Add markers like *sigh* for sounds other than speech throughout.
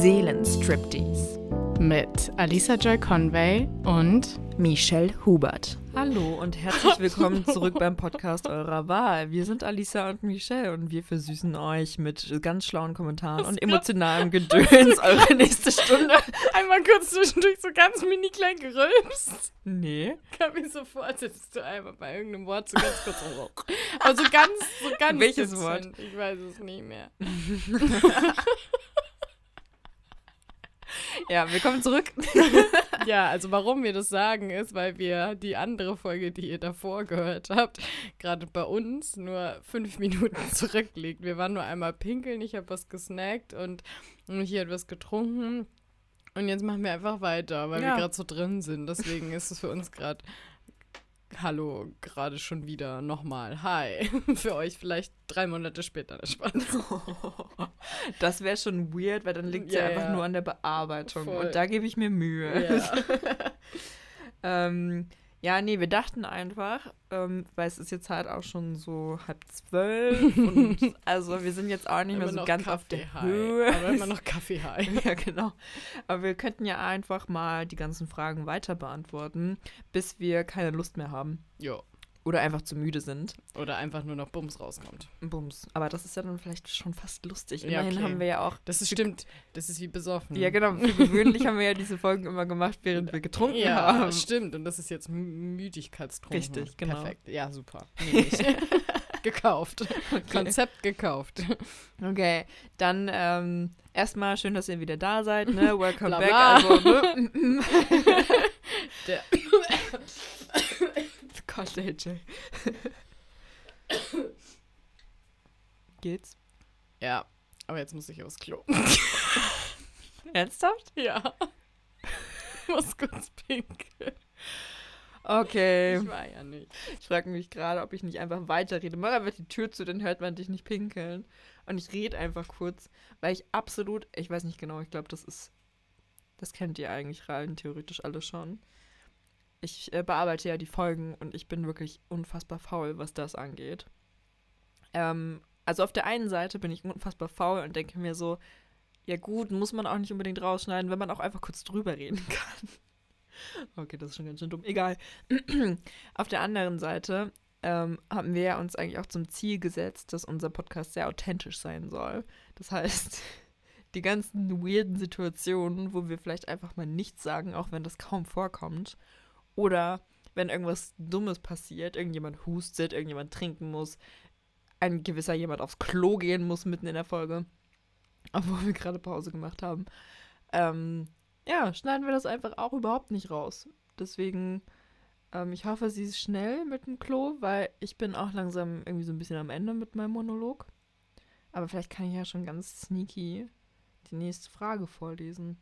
Seelenstriptease mit Alisa Joy Conway und Michelle Hubert. Hallo und herzlich willkommen zurück beim Podcast eurer Wahl. Wir sind Alisa und Michelle und wir versüßen euch mit ganz schlauen Kommentaren und emotionalem Gedöns *laughs* eure nächste Stunde. Einmal kurz zwischendurch so ganz mini klein gerülpst. Nee. Kam mir so vor, als hättest du einmal bei irgendeinem Wort so ganz kurz so. Also ganz, so ganz Welches. Wort? Ich weiß es nicht mehr. *laughs* Ja, willkommen zurück. *laughs* Ja, also warum wir das sagen, ist, weil wir die andere Folge, die ihr davor gehört habt, gerade bei uns nur fünf Minuten *laughs* zurückliegt. Wir waren nur einmal pinkeln, ich habe was gesnackt und hier hat was getrunken. Und jetzt machen wir einfach weiter, weil wir Ja. gerade so drin sind. Deswegen ist es für uns gerade Hallo, gerade schon wieder nochmal. Hi. *laughs* Für euch vielleicht drei Monate später. Der Spaß. Das *laughs* wäre schon weird, weil dann liegt es ja, Ja, einfach nur an der Bearbeitung. Voll. Und da gebe ich mir Mühe. Ja. *laughs* ähm, ja, nee, wir dachten einfach, ähm, weil es ist jetzt halt auch schon so halb zwölf und *laughs* also wir sind jetzt auch nicht mehr so ganz auf Kaffee der high. Höhe. Aber immer *laughs* noch Kaffee high. *laughs* Ja, genau. Aber wir könnten ja einfach mal die ganzen Fragen weiter beantworten, bis wir keine Lust mehr haben. Jo. Oder einfach zu müde sind. Oder einfach nur noch Bums rauskommt. Bums. Aber das ist ja dann vielleicht schon fast lustig. Ja, Immerhin okay. haben wir ja auch. Das ist stimmt. Das ist wie besoffen. Ja, genau. Für gewöhnlich haben wir ja diese Folgen immer gemacht, während wir getrunken Ja, haben. stimmt. Und das ist jetzt Müdigkeitstrunken. Richtig, genau. Perfekt. Ja, super. *laughs* Gekauft. Konzept gekauft. Okay, dann ähm, erstmal schön, dass ihr wieder da seid. Ne? *laughs* Welcome Bla, back. bla. Also? *laughs* Der Gott, *coughs* AJ. Geht's? ja, aber jetzt muss ich aufs Klo. *laughs* Ernsthaft? ja. *laughs* muss kurz pinkeln. Okay. Ich war ja nicht. Ich frage mich gerade, ob ich nicht einfach weiterrede. Mach einfach die Tür zu, dann hört man dich nicht pinkeln. Und ich rede einfach kurz, weil ich absolut, ich weiß nicht genau, ich glaube, das ist, das kennt ihr eigentlich rein theoretisch alle schon. Ich äh, bearbeite ja die Folgen und ich bin wirklich unfassbar faul, was das angeht. Ähm, also auf der einen Seite bin ich unfassbar faul und denke mir so, ja gut, muss man auch nicht unbedingt rausschneiden, wenn man auch einfach kurz drüber reden *laughs* kann. Okay, das ist schon ganz schön dumm. Egal. *clears throat* Auf der anderen Seite ähm, haben wir uns eigentlich auch zum Ziel gesetzt, dass unser Podcast sehr authentisch sein soll. Das heißt, *laughs* die ganzen weirden Situationen, wo wir vielleicht einfach mal nichts sagen, auch wenn das kaum vorkommt, oder wenn irgendwas Dummes passiert, irgendjemand hustet, irgendjemand trinken muss, ein gewisser jemand aufs Klo gehen muss mitten in der Folge, *laughs* obwohl wir gerade Pause gemacht haben, ähm, ja, schneiden wir das einfach auch überhaupt nicht raus. Deswegen, ähm, ich hoffe, sie ist schnell mit dem Klo, weil ich bin auch langsam irgendwie so ein bisschen am Ende mit meinem Monolog. Aber vielleicht kann ich ja schon ganz sneaky die nächste Frage vorlesen.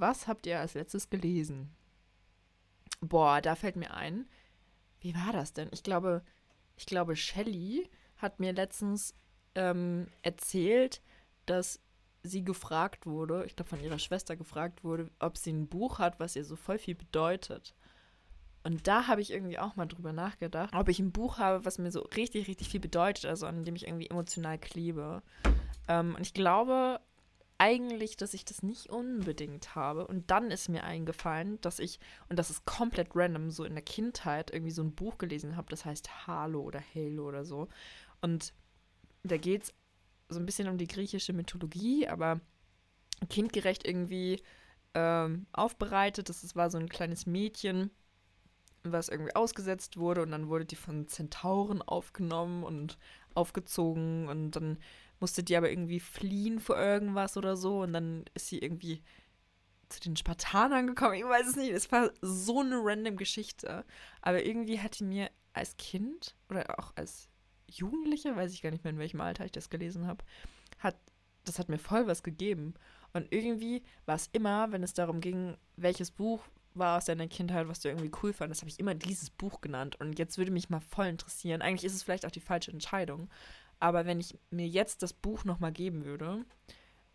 Was habt ihr als letztes gelesen? Boah, da fällt mir ein. Wie war das denn? Ich glaube, ich glaube, Shelley hat mir letztens ähm, erzählt, dass sie gefragt wurde, ich glaube von ihrer Schwester gefragt wurde, ob sie ein Buch hat, was ihr so voll viel bedeutet. Und da habe ich irgendwie auch mal drüber nachgedacht, ob ich ein Buch habe, was mir so richtig, richtig viel bedeutet, also an dem ich irgendwie emotional klebe. Ähm, und ich glaube eigentlich, dass ich das nicht unbedingt habe. Und dann ist mir eingefallen, dass ich, und das ist komplett random, so in der Kindheit irgendwie so ein Buch gelesen habe, das heißt Halo oder Halo oder so. Und da geht es so ein bisschen um die griechische Mythologie, aber kindgerecht irgendwie ähm, aufbereitet. Das war so ein kleines Mädchen, was irgendwie ausgesetzt wurde und dann wurde die von Zentauren aufgenommen und aufgezogen und dann musste die aber irgendwie fliehen vor irgendwas oder so und dann ist sie irgendwie zu den Spartanern gekommen. Ich weiß es nicht. Es war so eine random Geschichte. Aber irgendwie hat die mir als Kind oder auch als Jugendliche, weiß ich gar nicht mehr, in welchem Alter ich das gelesen habe, hat, das hat mir voll was gegeben. Und irgendwie war es immer, wenn es darum ging, welches Buch war aus deiner Kindheit, was du irgendwie cool fandest, habe ich immer dieses Buch genannt. Und jetzt würde mich mal voll interessieren. Eigentlich ist es vielleicht auch die falsche Entscheidung. Aber wenn ich mir jetzt das Buch nochmal geben würde,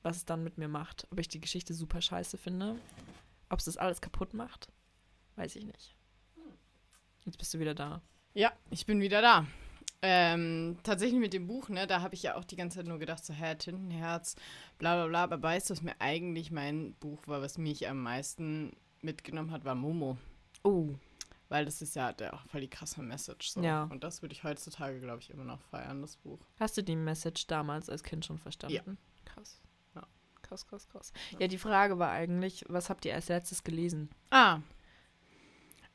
was es dann mit mir macht, ob ich die Geschichte super scheiße finde, ob es das alles kaputt macht Weiß ich nicht. Jetzt bist du wieder da. Ja, ich bin wieder da. Ähm, tatsächlich mit dem Buch, ne, da habe ich ja auch die ganze Zeit nur gedacht, so, hä, Tintenherz, bla bla bla. Aber weißt du, was mir eigentlich mein Buch war, was mich am meisten mitgenommen hat, war Momo. Oh. Weil das ist ja der auch voll die krasse Message. So. Ja. Und das würde ich heutzutage, glaube ich, immer noch feiern, das Buch. Hast du die Message damals als Kind schon verstanden? Ja. Krass. Ja. Krass, krass, krass. Ja, die Frage war eigentlich, was habt ihr als letztes gelesen? Ah.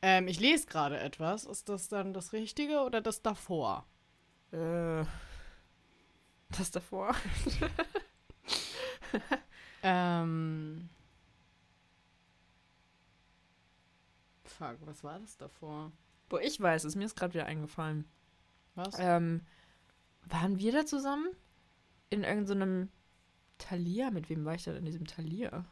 Ähm, ich lese gerade etwas. Ist das dann das Richtige oder das davor? Äh. Das davor? *laughs* Ähm. Fuck, was war das davor? Wo ich weiß es, mir ist gerade wieder eingefallen. Was? Ähm, waren wir da zusammen? In irgendeinem Talier? Mit wem war ich da in diesem Talier?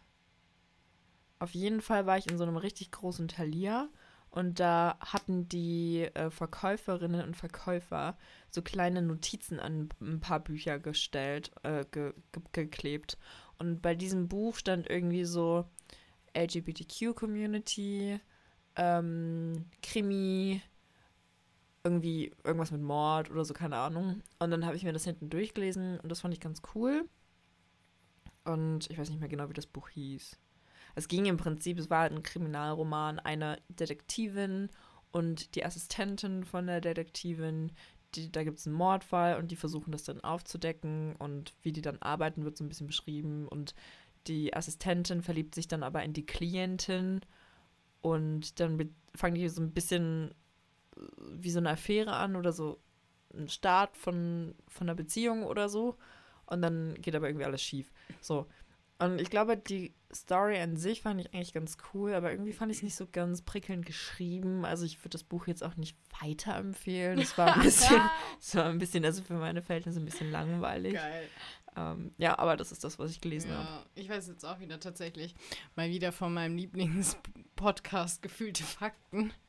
Auf jeden Fall war ich in so einem richtig großen Talier und da hatten die äh, Verkäuferinnen und Verkäufer so kleine Notizen an ein paar Bücher gestellt, äh, ge ge geklebt. Und bei diesem Buch stand irgendwie so LGBTQ-Community, ähm, Krimi, irgendwie irgendwas mit Mord oder so, keine Ahnung. Und dann habe ich mir das hinten durchgelesen und das fand ich ganz cool. Und ich weiß nicht mehr genau, wie das Buch hieß. Es ging im Prinzip, es war halt ein Kriminalroman einer Detektivin und die Assistentin von der Detektivin. Die, da gibt es einen Mordfall und die versuchen das dann aufzudecken und wie die dann arbeiten, wird so ein bisschen beschrieben. Und die Assistentin verliebt sich dann aber in die Klientin und dann fangen die so ein bisschen äh, wie so eine Affäre an oder so ein Start von, von einer Beziehung oder so. Und dann geht aber irgendwie alles schief. So. Und ich glaube, die Story an sich fand ich eigentlich ganz cool, aber irgendwie fand ich es nicht so ganz prickelnd geschrieben. Also ich würde das Buch jetzt auch nicht weiterempfehlen. Es war ein *laughs* bisschen, es war ein bisschen, also für meine Verhältnisse ein bisschen langweilig. Geil. Ähm, ja, aber das ist das, was ich gelesen habe. Ja, ich weiß jetzt auch wieder tatsächlich mal wieder von meinem Lieblingspodcast Gefühlte Fakten. *laughs*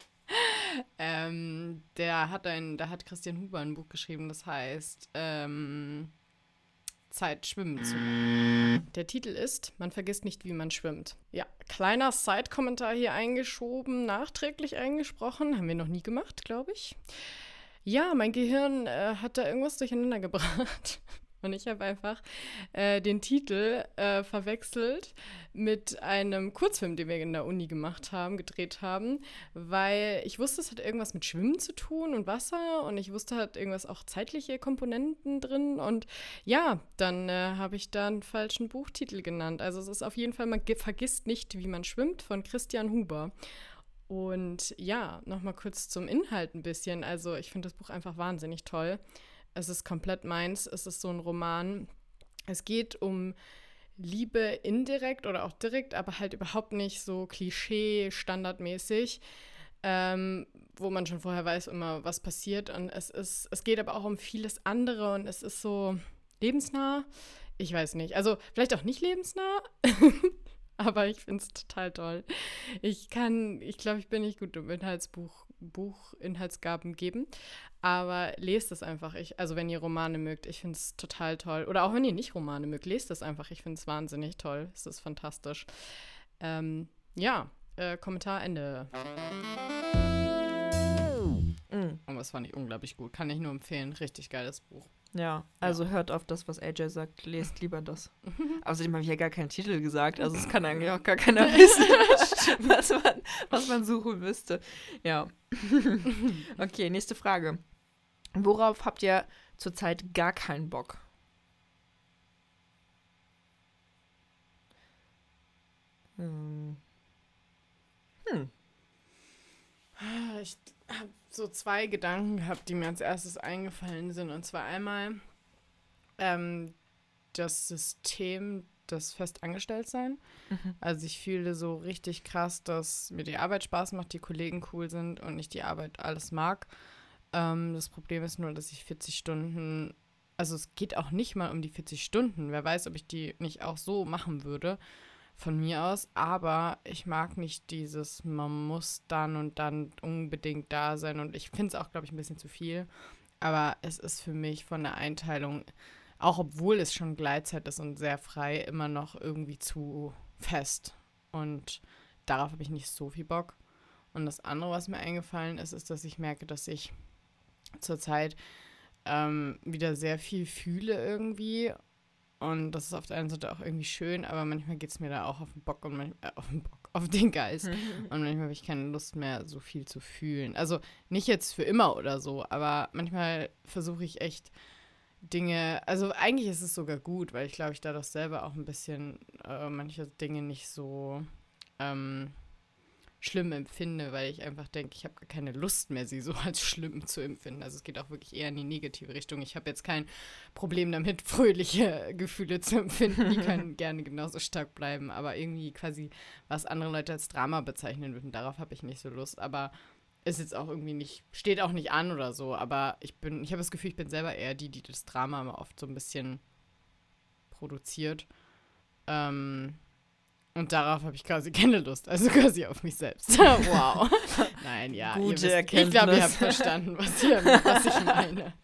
Ähm, der hat ein, da hat Christian Huber ein Buch geschrieben, das heißt ähm, Zeit schwimmen zu. Der Titel ist Man vergisst nicht, wie man schwimmt. Ja, kleiner Side-Kommentar hier eingeschoben, nachträglich eingesprochen. Haben wir noch nie gemacht, glaube ich. Ja, mein Gehirn äh, hat da irgendwas durcheinander gebracht. *laughs* Und ich habe einfach äh, den Titel äh, verwechselt mit einem Kurzfilm, den wir in der Uni gemacht haben, gedreht haben, weil ich wusste, es hat irgendwas mit Schwimmen zu tun und Wasser und ich wusste, hat irgendwas auch zeitliche Komponenten drin und ja, dann äh, habe ich da einen falschen Buchtitel genannt. Also es ist auf jeden Fall, man vergisst nicht, wie man schwimmt, von Christian Huber. Und ja, nochmal kurz zum Inhalt ein bisschen. Also ich finde das Buch einfach wahnsinnig toll. Es ist komplett meins. Es ist so ein Roman. Es geht um Liebe indirekt oder auch direkt, aber halt überhaupt nicht so Klischee, standardmäßig, ähm, wo man schon vorher weiß immer, was passiert. Und es ist, es geht aber auch um vieles andere und es ist so lebensnah. Ich weiß nicht. Also vielleicht auch nicht lebensnah, *laughs* aber ich finde es total toll. Ich kann, ich glaube, ich bin nicht gut im Inhaltsbuch, Buchinhaltsgaben geben, aber lest es einfach. Ich, also wenn ihr Romane mögt, ich finde es total toll. Oder auch wenn ihr nicht Romane mögt, lest es einfach. Ich finde es wahnsinnig toll. Es ist fantastisch. Ähm, ja, äh, Kommentar Ende. Mm, Und das fand ich unglaublich gut. Kann ich nur empfehlen. Richtig geiles Buch. Ja, also hört auf das, was AJ sagt. Lest lieber das. *laughs* Außerdem habe ich ja gar keinen Titel gesagt. Also es kann eigentlich auch *laughs* gar keiner wissen, *laughs* was man, was man suchen müsste. Ja. okay, nächste Frage. Worauf habt ihr zurzeit gar keinen Bock? Hm. Hm. Ich habe so zwei Gedanken gehabt, die mir als erstes eingefallen sind. Und zwar einmal ähm, das System des Festangestelltsein. Mhm. Also ich fühle so richtig krass, dass mir die Arbeit Spaß macht, die Kollegen cool sind und ich die Arbeit alles mag. Ähm, das Problem ist nur, dass ich 40 Stunden, also es geht auch nicht mal um die 40 Stunden. Wer weiß, ob ich die nicht auch so machen würde von mir aus. Aber ich mag nicht dieses, man muss dann und dann unbedingt da sein. Und ich finde es auch, glaube ich, ein bisschen zu viel. Aber es ist für mich von der Einteilung, auch obwohl es schon Gleitzeit ist und sehr frei, immer noch irgendwie zu fest. Und darauf habe ich nicht so viel Bock. Und das andere, was mir eingefallen ist, ist, dass ich merke, dass ich zurzeit ähm, wieder sehr viel fühle irgendwie. Und das ist auf der einen Seite auch irgendwie schön, aber manchmal geht es mir da auch auf den Bock und manchmal, äh, auf den Bock, *laughs* auf den Geist. *laughs* und manchmal habe ich keine Lust mehr, so viel zu fühlen. Also nicht jetzt für immer oder so, aber manchmal versuche ich echt Dinge, also eigentlich ist es sogar gut, weil ich glaube, ich dadurch selber auch ein bisschen äh, manche Dinge nicht so ähm, schlimm empfinde, weil ich einfach denke, ich habe keine Lust mehr, sie so *laughs* als schlimm zu empfinden. Also es geht auch wirklich eher in die negative Richtung. Ich habe jetzt kein Problem damit, *laughs* fröhliche Gefühle zu empfinden. Die können *laughs* gerne genauso stark bleiben, aber irgendwie quasi, was andere Leute als Drama bezeichnen würden, darauf habe ich nicht so Lust. Aber ist jetzt auch irgendwie nicht, steht auch nicht an oder so, aber ich bin, ich habe das Gefühl, ich bin selber eher die, die das Drama immer oft so ein bisschen produziert. Ähm, und darauf habe ich quasi *laughs* keine Lust, also quasi auf mich selbst. *laughs* wow. Nein, ja. Gute wisst, Erkenntnis. Ich glaube, ihr habt verstanden, was, ihr, was ich meine. *laughs*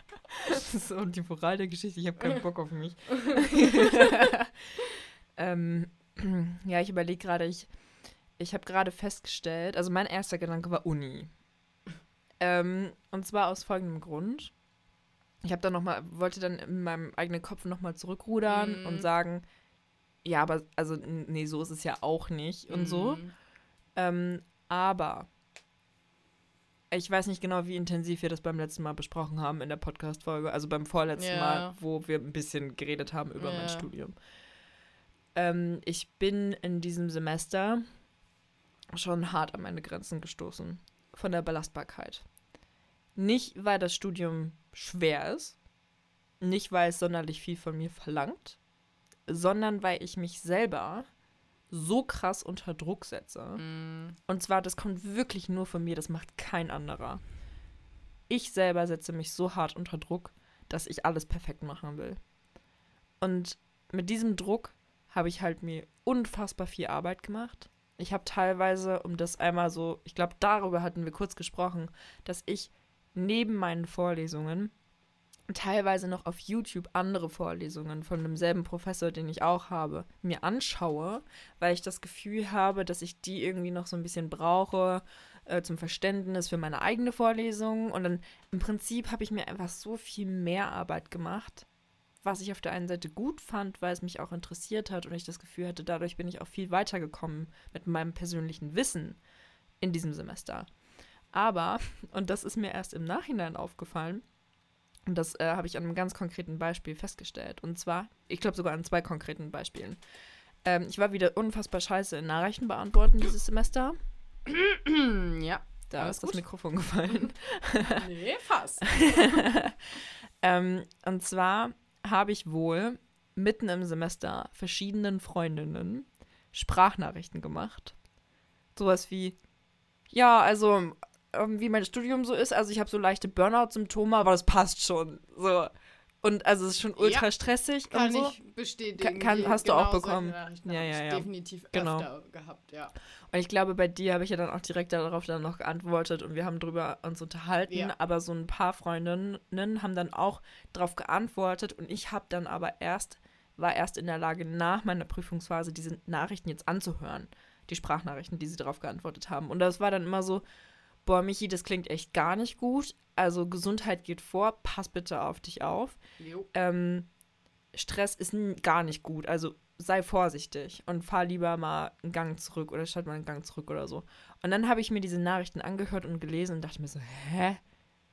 So, die Moral der Geschichte, ich habe keinen Bock auf mich. ähm, *clears throat* ja, ich überlege gerade, ich, ich habe gerade festgestellt, also mein erster Gedanke war Uni. Ähm, und zwar aus folgendem Grund. Ich habe dann noch mal, wollte dann in meinem eigenen Kopf nochmal zurückrudern Mhm. und sagen, ja, aber also nee, so ist es ja auch nicht und so. Mhm. Ähm, aber ich weiß nicht genau, wie intensiv wir das beim letzten Mal besprochen haben in der Podcast-Folge, also beim vorletzten Ja. Mal, wo wir ein bisschen geredet haben über mein Ja. Studium. Ähm, ich bin in diesem Semester schon hart an meine Grenzen gestoßen von der Belastbarkeit. Nicht, weil das Studium schwer ist, nicht, weil es sonderlich viel von mir verlangt, sondern weil ich mich selber so krass unter Druck setze. Mhm. Und zwar, das kommt wirklich nur von mir, das macht kein anderer. Ich selber setze mich so hart unter Druck, dass ich alles perfekt machen will. Und mit diesem Druck habe ich halt mir unfassbar viel Arbeit gemacht. Ich habe teilweise, um das einmal so, ich glaube, darüber hatten wir kurz gesprochen, dass ich neben meinen Vorlesungen teilweise noch auf YouTube andere Vorlesungen von demselben Professor, den ich auch habe, mir anschaue, weil ich das Gefühl habe, dass ich die irgendwie noch so ein bisschen brauche äh, zum Verständnis für meine eigene Vorlesung. Und dann im Prinzip habe ich mir einfach so viel mehr Arbeit gemacht, was ich auf der einen Seite gut fand, weil es mich auch interessiert hat und ich das Gefühl hatte, dadurch bin ich auch viel weitergekommen mit meinem persönlichen Wissen in diesem Semester. Aber, und das ist mir erst im Nachhinein aufgefallen, und das äh, habe ich an einem ganz konkreten Beispiel festgestellt. Und zwar, ich glaube sogar an zwei konkreten Beispielen. Ähm, ich war wieder unfassbar scheiße in Nachrichten beantworten dieses Semester. *clears throat* ja. Da Alles ist das gut? Mikrofon gefallen. *laughs* Nee, fast. *laughs* ähm, und zwar habe ich wohl mitten im Semester verschiedenen Freundinnen Sprachnachrichten gemacht. Sowas wie, ja, also ähm, wie mein Studium so ist, also ich habe so leichte Burnout-Symptome, aber das passt schon. So. Und also es ist schon ultra Ja, stressig Kann und so. ich bestätigen. Kann- Die- hast du auch genau bekommen. Ja, ja, ja. definitiv Genau. öfter gehabt, ja. Und ich glaube, bei dir habe ich ja dann auch direkt darauf dann noch geantwortet und wir haben drüber uns unterhalten. Ja. Aber so ein paar Freundinnen haben dann auch darauf geantwortet und ich habe dann aber erst, war erst in der Lage, nach meiner Prüfungsphase diese Nachrichten jetzt anzuhören. Die Sprachnachrichten, die sie darauf geantwortet haben. Und das war dann immer so, boah, Michi, das klingt echt gar nicht gut. Also Gesundheit geht vor, pass bitte auf dich auf ähm, Stress ist gar nicht gut. Also sei vorsichtig und fahr lieber mal einen Gang zurück oder schalt mal einen Gang zurück oder so. Und dann habe ich mir diese Nachrichten angehört und gelesen und dachte mir so, hä?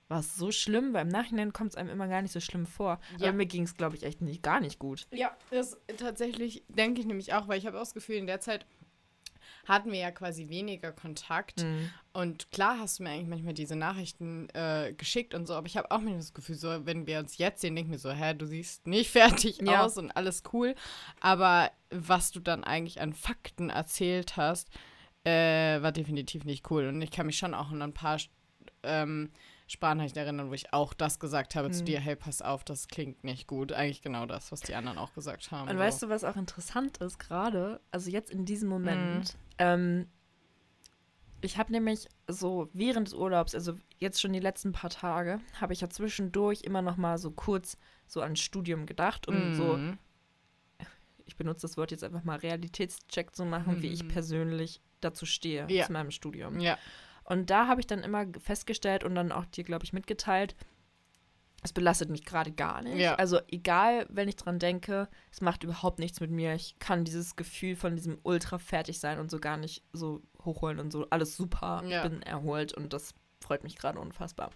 War es so schlimm? Weil im Nachhinein kommt es einem immer gar nicht so schlimm vor. Ja. Aber mir ging es, glaube ich, echt nicht, gar nicht gut. Ja, das tatsächlich denke ich nämlich auch, weil ich habe auch das Gefühl, in der Zeit hatten wir ja quasi weniger Kontakt. Mhm. Und klar hast du mir eigentlich manchmal diese Nachrichten äh, geschickt und so, aber ich habe auch manchmal das Gefühl, so, wenn wir uns jetzt sehen, denken wir so, hä, du siehst nicht *laughs* fertig Ja. aus und alles cool. Aber was du dann eigentlich an Fakten erzählt hast, äh, war definitiv nicht cool. Und ich kann mich schon auch an ein paar ähm, Sprachnachrichten erinnern, wo ich auch das gesagt habe zu Mhm. dir, hey, pass auf, das klingt nicht gut. Eigentlich genau das, was die anderen auch gesagt haben. Und weißt du, was auch interessant ist gerade? Also jetzt in diesem Mhm. Ähm, ich habe nämlich so während des Urlaubs, also jetzt schon die letzten paar Tage, habe ich ja zwischendurch immer noch mal so kurz so ans Studium gedacht, um so, Mhm. ich benutze das Wort jetzt einfach mal Realitätscheck zu machen, wie ich Mhm. persönlich dazu stehe Ja. zu meinem Studium. Ja. Und da habe ich dann immer festgestellt und dann auch dir, glaube ich, mitgeteilt, es belastet mich gerade gar nicht. Ja. Also egal, wenn ich dran denke, es macht überhaupt nichts mit mir. Ich kann dieses Gefühl von diesem ultra fertig sein und so gar nicht so hochholen und so. Alles super, Ja. ich bin erholt und das freut mich gerade unfassbar.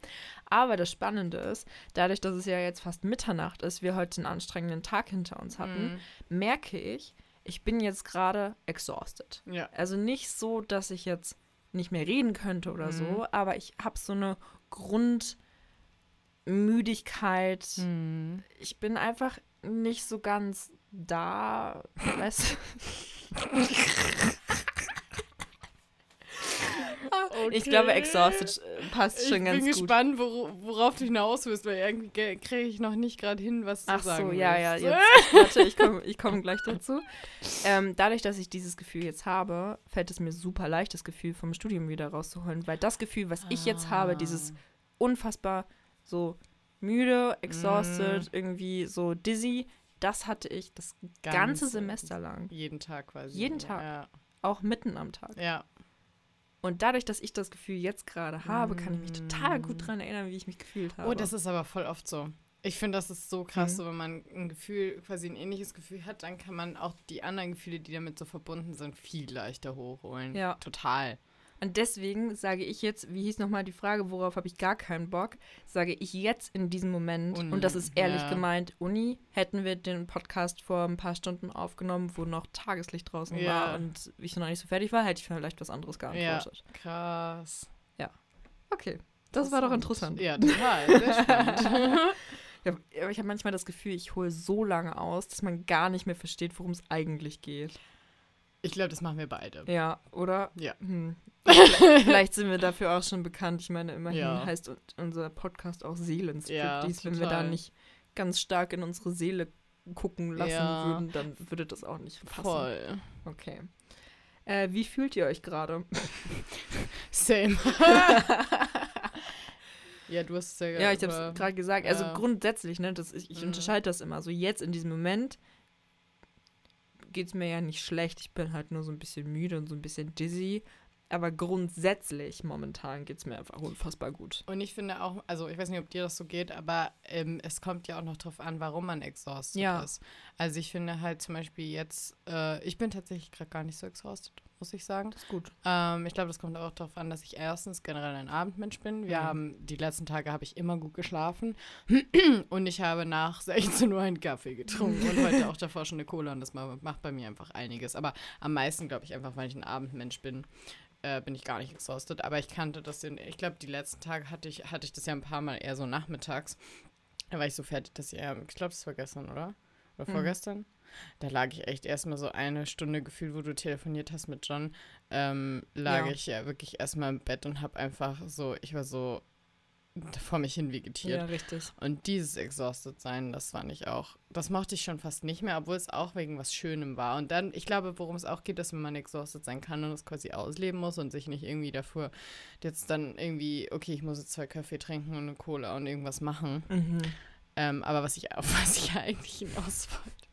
Aber das Spannende ist, dadurch, dass es ja jetzt fast Mitternacht ist, wir heute einen anstrengenden Tag hinter uns hatten, Mhm. merke ich, ich bin jetzt gerade exhausted. Ja. Also nicht so, dass ich jetzt nicht mehr reden könnte oder Mhm. so, aber ich habe so eine Grundmüdigkeit. Mhm. Ich bin einfach nicht so ganz da. Weißt du? *laughs* Ich glaube, exhausted äh, passt Ich schon ganz bin gut. gespannt, wor worauf du hinaus willst, weil irgendwie ge- kriege ich noch nicht gerade hin, was du Ach sagen so, ja, ja, jetzt, *laughs* warte, ich komme ich komm gleich dazu. Ähm, dadurch, dass ich dieses Gefühl jetzt habe, fällt es mir super leicht, das Gefühl vom Studium wieder rauszuholen, weil das Gefühl, was ich jetzt habe, dieses Ah. unfassbar so müde, exhausted, Mhm. irgendwie so dizzy, das hatte ich das ganze Ganze- Semester lang, Jeden Tag quasi. Jeden Tag. Ja. auch mitten am Tag. ja. Und dadurch, dass ich das Gefühl jetzt gerade habe, kann ich mich total gut daran erinnern, wie ich mich gefühlt habe. Oh, das ist aber voll oft so. Ich finde, das ist so krass, Mhm. so wenn man ein Gefühl, quasi ein ähnliches Gefühl hat, dann kann man auch die anderen Gefühle, die damit so verbunden sind, viel leichter hochholen. Ja. Total. Und deswegen sage ich jetzt, wie hieß nochmal die Frage, worauf habe ich gar keinen Bock, sage ich jetzt in diesem Moment, Uni, und das ist ehrlich ja. gemeint, Uni, hätten wir den Podcast vor ein paar Stunden aufgenommen, wo noch Tageslicht draußen Ja. war und ich noch nicht so fertig war, hätte ich vielleicht was anderes Ja, geantwortet. krass. Okay, das war doch interessant. Ja, total. Sehr spannend. *laughs* Ja, aber ich habe manchmal das Gefühl, ich hole so lange aus, dass man gar nicht mehr versteht, worum es eigentlich geht. Ich glaube, das machen wir beide. Ja, oder? Ja. Hm. Vielleicht, vielleicht sind wir dafür auch schon bekannt. Ich meine, immerhin Ja. heißt un- unser Podcast auch Seelenstriptease. Ja, Wenn wir da total. nicht ganz stark in unsere Seele gucken lassen Ja. würden, dann würde das auch nicht passen. Voll. Okay. Äh, wie fühlt ihr euch gerade? *laughs* Same. *laughs* ja, du hast es ja Ja, ich habe es gerade gesagt. Also grundsätzlich, ne, das, ich, ich Mhm. unterscheide das immer. So jetzt in diesem Moment geht es mir ja nicht schlecht. Ich bin halt nur so ein bisschen müde und so ein bisschen dizzy. Aber grundsätzlich momentan geht es mir einfach unfassbar gut. Und ich finde auch, also ich weiß nicht, ob dir das so geht, aber ähm, es kommt ja auch noch drauf an, warum man exhausted Ja. ist. Also ich finde halt zum Beispiel jetzt, äh, ich bin tatsächlich gerade gar nicht so exhausted, muss ich sagen. Das ist gut. Ähm, ich glaube, das kommt auch darauf an, dass ich erstens generell ein Abendmensch bin. Wir Mhm. haben, die letzten Tage habe ich immer gut geschlafen *clears throat* und ich habe nach 16 Uhr einen Kaffee getrunken und heute auch davor schon eine Cola und das ma- macht bei mir einfach einiges. Aber am meisten, glaube ich, einfach, weil ich ein Abendmensch bin, äh, bin ich gar nicht exhausted. Aber ich kannte das, in, ich glaube, die letzten Tage hatte ich, hatte ich das ja ein paar Mal eher so nachmittags. Da war ich so fertig, dass ich, ähm, ich glaube, das war gestern, oder? Oder Mhm. vorgestern? Da lag ich echt erstmal so eine Stunde gefühlt, wo du telefoniert hast mit John, ähm, lag Ja. ich ja wirklich erstmal im Bett und habe einfach so, ich war so vor mich hin vegetiert. Ja, richtig. Und dieses Exhausted sein, das fand ich auch, das mochte ich schon fast nicht mehr, obwohl es auch wegen was Schönem war. Und dann, ich glaube, worum es auch geht, dass wenn man exhausted sein kann und es quasi ausleben muss und sich nicht irgendwie davor jetzt dann irgendwie, okay, ich muss jetzt zwei Kaffee trinken und eine Cola und irgendwas machen. Mhm. Ähm, aber was ich, *laughs* auf was ich eigentlich hinaus wollte,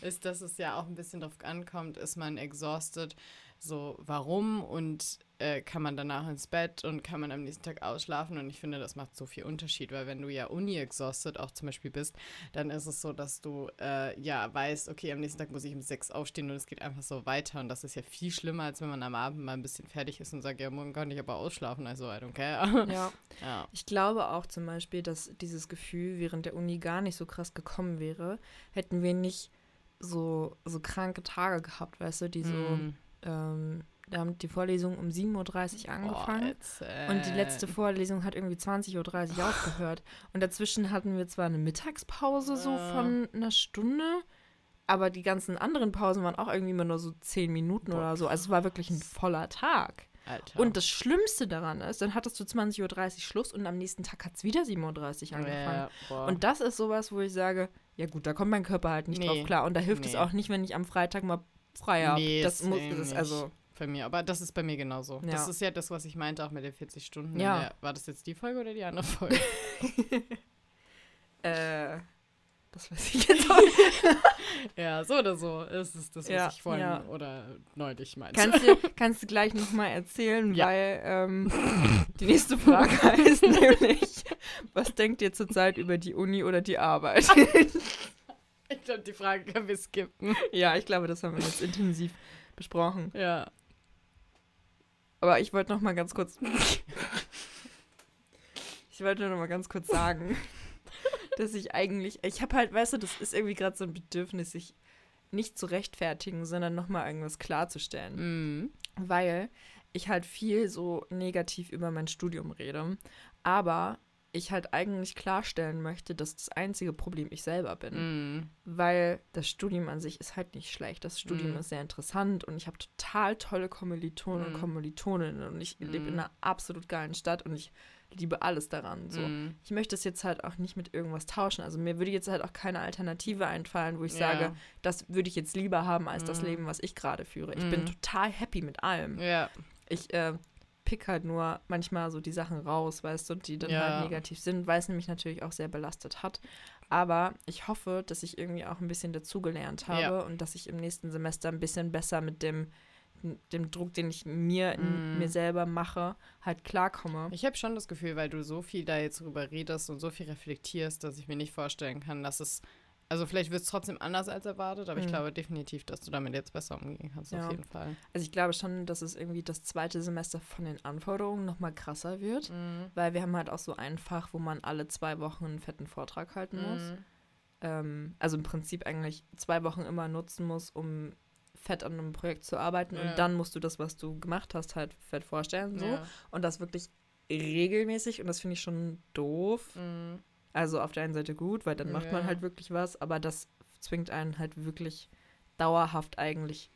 ist, dass es ja auch ein bisschen drauf ankommt, ist man exhausted, so warum und äh, kann man danach ins Bett und kann man am nächsten Tag ausschlafen und ich finde, das macht so viel Unterschied, weil wenn du ja uni-exhausted auch zum Beispiel bist, dann ist es so, dass du äh, ja weißt, okay, am nächsten Tag muss ich um sechs aufstehen und es geht einfach so weiter und das ist ja viel schlimmer, als wenn man am Abend mal ein bisschen fertig ist und sagt, ja, morgen kann ich aber ausschlafen, also I don't care. *laughs* Ja. ja. Ich glaube auch zum Beispiel, dass dieses Gefühl während der Uni gar nicht so krass gekommen wäre, hätten wir nicht so, so kranke Tage gehabt, weißt du, die so, Mm. Ähm, da haben die Vorlesung um 7.30 Uhr angefangen. Boah, Und die letzte. Vorlesung hat irgendwie 20.30 Uhr aufgehört. Und dazwischen hatten wir zwar eine Mittagspause so Ja. von einer Stunde, aber die ganzen anderen Pausen waren auch irgendwie immer nur so 10 Minuten Boah, oder so. Also es war wirklich ein voller Tag. Alter. Und das Schlimmste daran ist, dann hattest du 20.30 Uhr Schluss und am nächsten Tag hat es wieder 7.30 Uhr angefangen. Boah. Und das ist sowas, wo ich sage, ja gut, da kommt mein Körper halt nicht Nee, drauf klar. Und da hilft es nee. auch nicht, wenn ich am Freitag mal frei habe. Nee, das muss, das also, bei mir, aber das ist bei mir genauso. Ja. Das ist ja das, was ich meinte, auch mit den 40 Stunden. Ja. Der, war das jetzt die Folge oder die andere Folge? *laughs* *laughs* äh, Das weiß ich jetzt auch nicht. *laughs* Ja, so oder so ist es das, was Ja, ich vorhin ja. oder neulich meinte. Kannst du, kannst du gleich nochmal erzählen, Ja. weil ähm, die nächste Frage heißt nämlich, was denkt ihr zurzeit über die Uni oder die Arbeit? Ich glaube, die Frage können wir skippen. ja, ich glaube, das haben wir jetzt intensiv besprochen. Ja. Aber ich wollte noch mal ganz kurz. ich wollte noch mal ganz kurz sagen, dass ich eigentlich. Ich habe halt, weißt du, das ist irgendwie gerade so ein Bedürfnis, sich nicht zu rechtfertigen, sondern noch mal irgendwas klarzustellen. Mhm. Weil ich halt viel so negativ über mein Studium rede. Aber ich halt eigentlich klarstellen möchte, dass das einzige Problem ich selber bin. Mhm. Weil das Studium an sich ist halt nicht schlecht. Das Studium Mhm. ist sehr interessant und ich habe total tolle Kommilitonen und Mhm. Kommilitoninnen und ich lebe in Mhm. einer absolut geilen Stadt und ich liebe alles daran. So. Mhm. Ich möchte es jetzt halt auch nicht mit irgendwas tauschen. Also mir würde jetzt halt auch keine Alternative einfallen, wo ich Ja. sage, das würde ich jetzt lieber haben als das Mhm. Leben, was ich gerade führe. Ich bin total happy mit allem. Ja. Ich äh, pick halt nur manchmal so die Sachen raus, weißt du, die dann Ja. halt negativ sind, weil es nämlich natürlich auch sehr belastet hat. Aber ich hoffe, dass ich irgendwie auch ein bisschen dazugelernt habe Ja. und dass ich im nächsten Semester ein bisschen besser mit dem, dem Druck, den ich mir in Mm. mir selber mache, halt klarkomme. Ich habe schon das Gefühl, weil du so viel da jetzt drüber redest und so viel reflektierst, dass ich mir nicht vorstellen kann, dass es. Also vielleicht wird es trotzdem anders als erwartet, aber ich Mhm. glaube definitiv, dass du damit jetzt besser umgehen kannst, Ja. auf jeden Fall. Also ich glaube schon, dass es irgendwie das zweite Semester von den Anforderungen nochmal krasser wird, Mhm. weil wir haben halt auch so ein Fach, wo man alle zwei Wochen einen fetten Vortrag halten muss. Mhm. ähm, also im Prinzip eigentlich zwei Wochen immer nutzen muss, um fett an einem Projekt zu arbeiten Ja. und dann musst du das, was du gemacht hast, halt fett vorstellen. So. Ja. Und das wirklich regelmäßig und das finde ich schon doof. Mhm. Also auf der einen Seite gut, weil dann macht man halt wirklich was, aber das zwingt einen halt wirklich dauerhaft eigentlich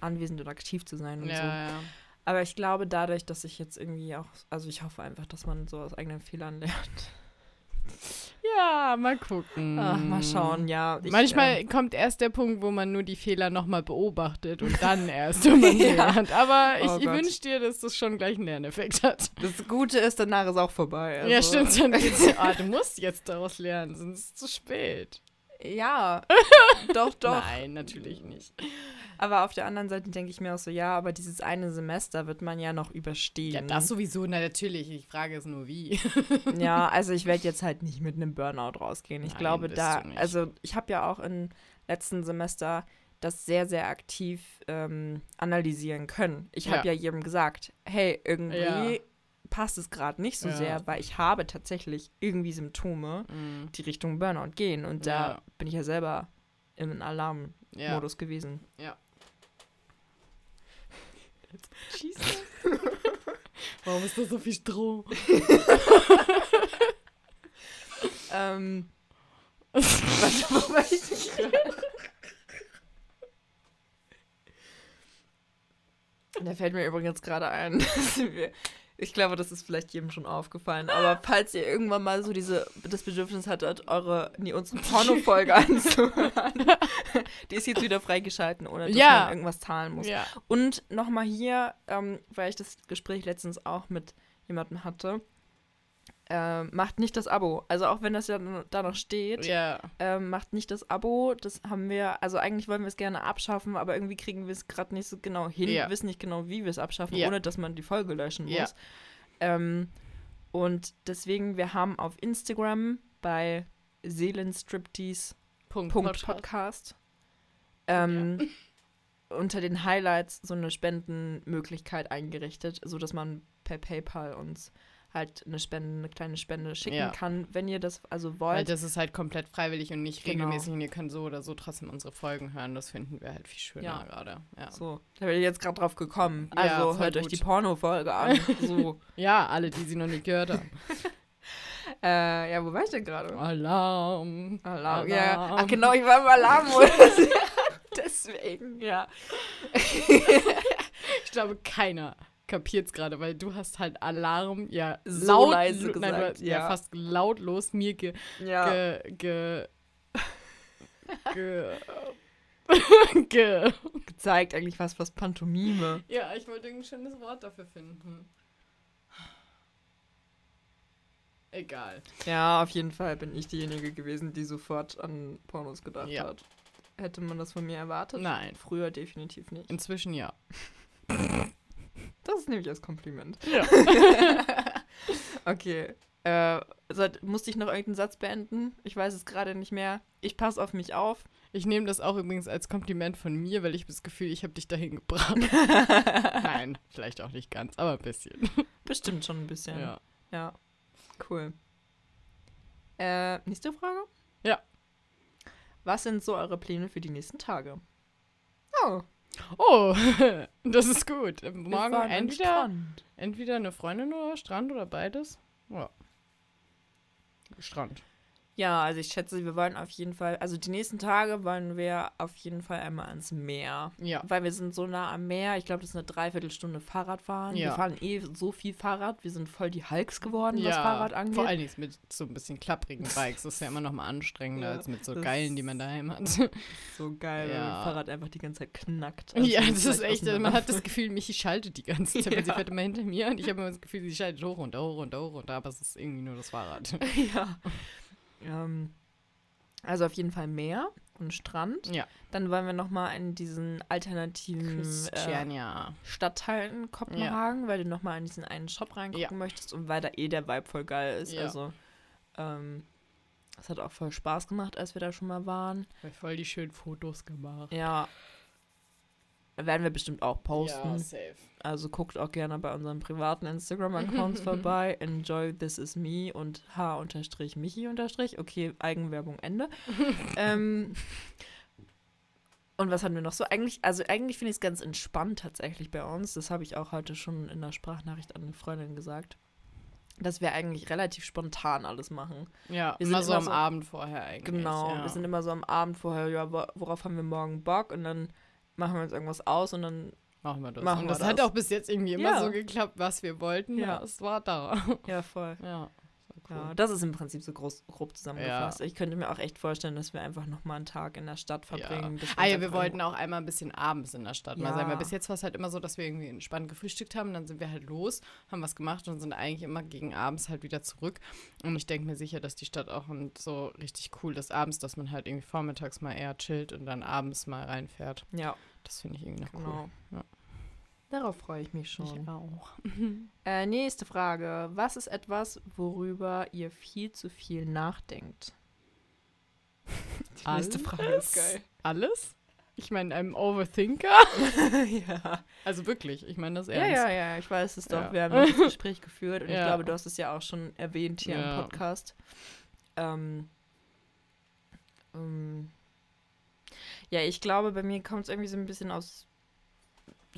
anwesend und aktiv zu sein und so. Ja, ja. Aber ich glaube dadurch, dass ich jetzt irgendwie auch, also ich hoffe einfach, dass man so aus eigenen Fehlern lernt. Ja, mal gucken. Ach, mal schauen, ja. Ich, Manchmal ähm, kommt erst der Punkt, wo man nur die Fehler nochmal beobachtet und dann *laughs* erst, wenn man *laughs* Ja. lernt. Aber ich, Oh ich wünsche dir, dass das schon gleich einen Lerneffekt hat. das Gute ist, danach ist auch vorbei. Ja, also- stimmt. Dann *laughs* geht's, ah, du musst jetzt daraus lernen, sonst ist es zu spät. Ja, *laughs* doch, doch. Nein, natürlich nicht. Aber auf der anderen Seite denke ich mir auch so, ja, aber dieses eine Semester wird man ja noch überstehen. Ja, das sowieso, na, natürlich. Die Frage ist nur, wie. *laughs* Ja, also ich werde jetzt halt nicht mit einem Burnout rausgehen. Ich Nein, glaube, da, also ich habe ja auch im letzten Semester das sehr, sehr aktiv ähm, analysieren können. Ich habe Ja. ja. jedem gesagt, hey, irgendwie Ja. Passt es gerade nicht so Ja. sehr, weil ich habe tatsächlich irgendwie Symptome, Mhm. die Richtung Burnout gehen. Und da Ja. bin ich ja selber im Alarmmodus Ja. gewesen. ja. Jesus. *laughs* Warum ist da so viel Stroh? *laughs* ähm, warte, wo war ich denn gerade? Da fällt mir übrigens gerade ein, *laughs* dass wir, ich glaube, das ist vielleicht jedem schon aufgefallen, aber *gasps* falls ihr irgendwann mal so diese, das Bedürfnis hattet, eure, nee, unsere *laughs* Porno-Folge anzuhören, *laughs* die ist jetzt wieder freigeschalten, ohne dass Ja. man irgendwas zahlen muss. Ja. Und nochmal hier, ähm, weil ich das Gespräch letztens auch mit jemandem hatte, ähm, macht nicht das Abo. Also auch wenn das ja da noch steht, Ja. ähm, macht nicht das Abo. Das haben wir, also eigentlich wollen wir es gerne abschaffen, aber irgendwie kriegen wir es gerade nicht so genau hin, Ja. wissen nicht genau, wie wir es abschaffen, Ja. ohne dass man die Folge löschen muss. Ja. Ähm, und deswegen, wir haben auf Instagram bei Seelenstriptease Punkt. Punkt Podcast. Podcast. Ähm, *laughs* Unter den Highlights so eine Spendenmöglichkeit eingerichtet, so dass man per PayPal uns halt eine Spende, eine kleine Spende schicken Ja. kann, wenn ihr das also Weil wollt. das ist halt komplett freiwillig und nicht Genau. regelmäßig und ihr könnt so oder so trotzdem unsere Folgen hören. Das finden wir halt viel schöner Ja. gerade. Ja. So, da bin ich jetzt gerade drauf gekommen. Ja, Also hört euch gut. die Porno-Folge an. *laughs* So. ja, alle, die sie noch nicht gehört haben. *laughs* äh, ja, wo war ich denn gerade? Alarm. Alarm. Ja. Alarm. Ach genau, ich war im Alarmmodus. *laughs* Deswegen, ja. Ich glaube, keiner kapiert es gerade, weil du hast halt Alarm ja So laut, leise nein, du gesagt, hast ja. ja. fast lautlos mir ge, Ja. ge, ge, ge, *laughs* ge. Gezeigt eigentlich was, was Pantomime. Ja, ich wollte ein schönes Wort dafür finden. Egal. Ja, auf jeden Fall bin ich diejenige gewesen, die sofort an Pornos gedacht Ja. hat. Hätte man das von mir erwartet? Nein. Früher definitiv nicht. Inzwischen ja. Das ist nämlich als Kompliment. Ja. *laughs* Okay. Äh, soll- musste ich noch irgendeinen Satz beenden? Ich weiß es gerade nicht mehr. Ich passe auf mich auf. Ich nehme das auch übrigens als Kompliment von mir, weil ich habe das Gefühl, ich habe dich dahin gebracht. *laughs* Nein, vielleicht auch nicht ganz, aber ein bisschen. Bestimmt schon ein bisschen. Ja. Ja. Cool. Äh, nächste Frage? Ja. Was sind so eure Pläne für die nächsten Tage? Oh, Oh, *laughs* das ist gut. Morgen entweder, entweder eine Freundin oder Strand oder beides. Ja. Strand. Ja, also ich schätze, wir wollen auf jeden Fall, also die nächsten Tage wollen wir auf jeden Fall einmal ans Meer. Ja. Weil wir sind so nah am Meer. Ich glaube, das ist eine Dreiviertelstunde Fahrradfahren. Wir Ja. fahren eh so viel Fahrrad. Wir sind voll die Hulks geworden, was ja, Fahrrad angeht. vor allen Dingen mit so ein bisschen klapprigen Bikes. Das ist ja immer noch mal anstrengender Ja, als mit so das- geilen, die man daheim hat. *laughs* so geil, weil Ja. das Fahrrad einfach die ganze Zeit knackt. ja, Also das gleich ist echt, man hat das Gefühl, Michi schaltet die ganze Zeit, weil sie *laughs* Ja. fährt immer hinter mir und ich habe immer das Gefühl, sie schaltet hoch runter, hoch runter, hoch runter, aber es ist irgendwie nur das Fahrrad. *laughs* ja. Ähm, also auf jeden Fall Meer und Strand. Ja. Dann wollen wir noch mal in diesen alternativen äh, Christiania. Stadtteil in Kopenhagen, weil du noch mal in diesen einen Shop reingucken Ja. möchtest und weil da eh der Vibe voll geil ist. Ja. Also ähm, es hat auch voll Spaß gemacht, als wir da schon mal waren. Hab voll die schönen Fotos gemacht. Ja. Werden wir bestimmt auch posten. Ja, safe. Also guckt auch gerne bei unseren privaten Instagram-Accounts *laughs* vorbei. Enjoy this is me und h-michi unterstrich. Okay, Eigenwerbung Ende. *laughs* ähm, und was hatten wir noch so? Eigentlich, also eigentlich finde ich es ganz entspannt tatsächlich bei uns. Das habe ich auch heute schon in der Sprachnachricht an eine Freundin gesagt. Dass wir eigentlich relativ spontan alles machen. Ja, Wir immer sind so immer am so- Abend vorher eigentlich. Genau, ja. wir sind immer so am Abend vorher, ja, wo- worauf haben wir morgen Bock? Und dann machen wir uns irgendwas aus und dann, Machen wir das. Machen und wir das, hat das. auch bis jetzt irgendwie immer Ja. so geklappt, was wir wollten. Ja. Ja, es war da. ja, voll. Ja, so Ja, das ist im Prinzip so groß, grob zusammengefasst. Ja. Ich könnte mir auch echt vorstellen, dass wir einfach noch mal einen Tag in der Stadt verbringen. dass Ah ja, wir wollten auch einmal ein bisschen abends in der Stadt mal Ja. sein, weil bis jetzt war es halt immer so, dass wir irgendwie entspannt gefrühstückt haben, dann sind wir halt los, haben was gemacht und sind eigentlich immer gegen abends halt wieder zurück. Und ich denke mir sicher, dass die Stadt auch so richtig cool ist abends, dass man halt irgendwie vormittags mal eher chillt und dann abends mal reinfährt. Ja, Das finde ich irgendwie noch genau. Ja. Darauf freue ich mich schon. Ich auch. *laughs* Äh, nächste Frage. Was ist etwas, worüber ihr viel zu viel nachdenkt? Die nächste Frage ist geil. Alles? Ich meine, einem Overthinker? *laughs* *laughs* ja. Also wirklich, ich meine das ja, ernst. ja, ja, ich weiß es doch. Ja. Wir haben das Gespräch geführt und ich Ja. glaube, du hast es ja auch schon erwähnt hier Ja. im Podcast. Ähm, ähm, ja, ich glaube, bei mir kommt es irgendwie so ein bisschen aus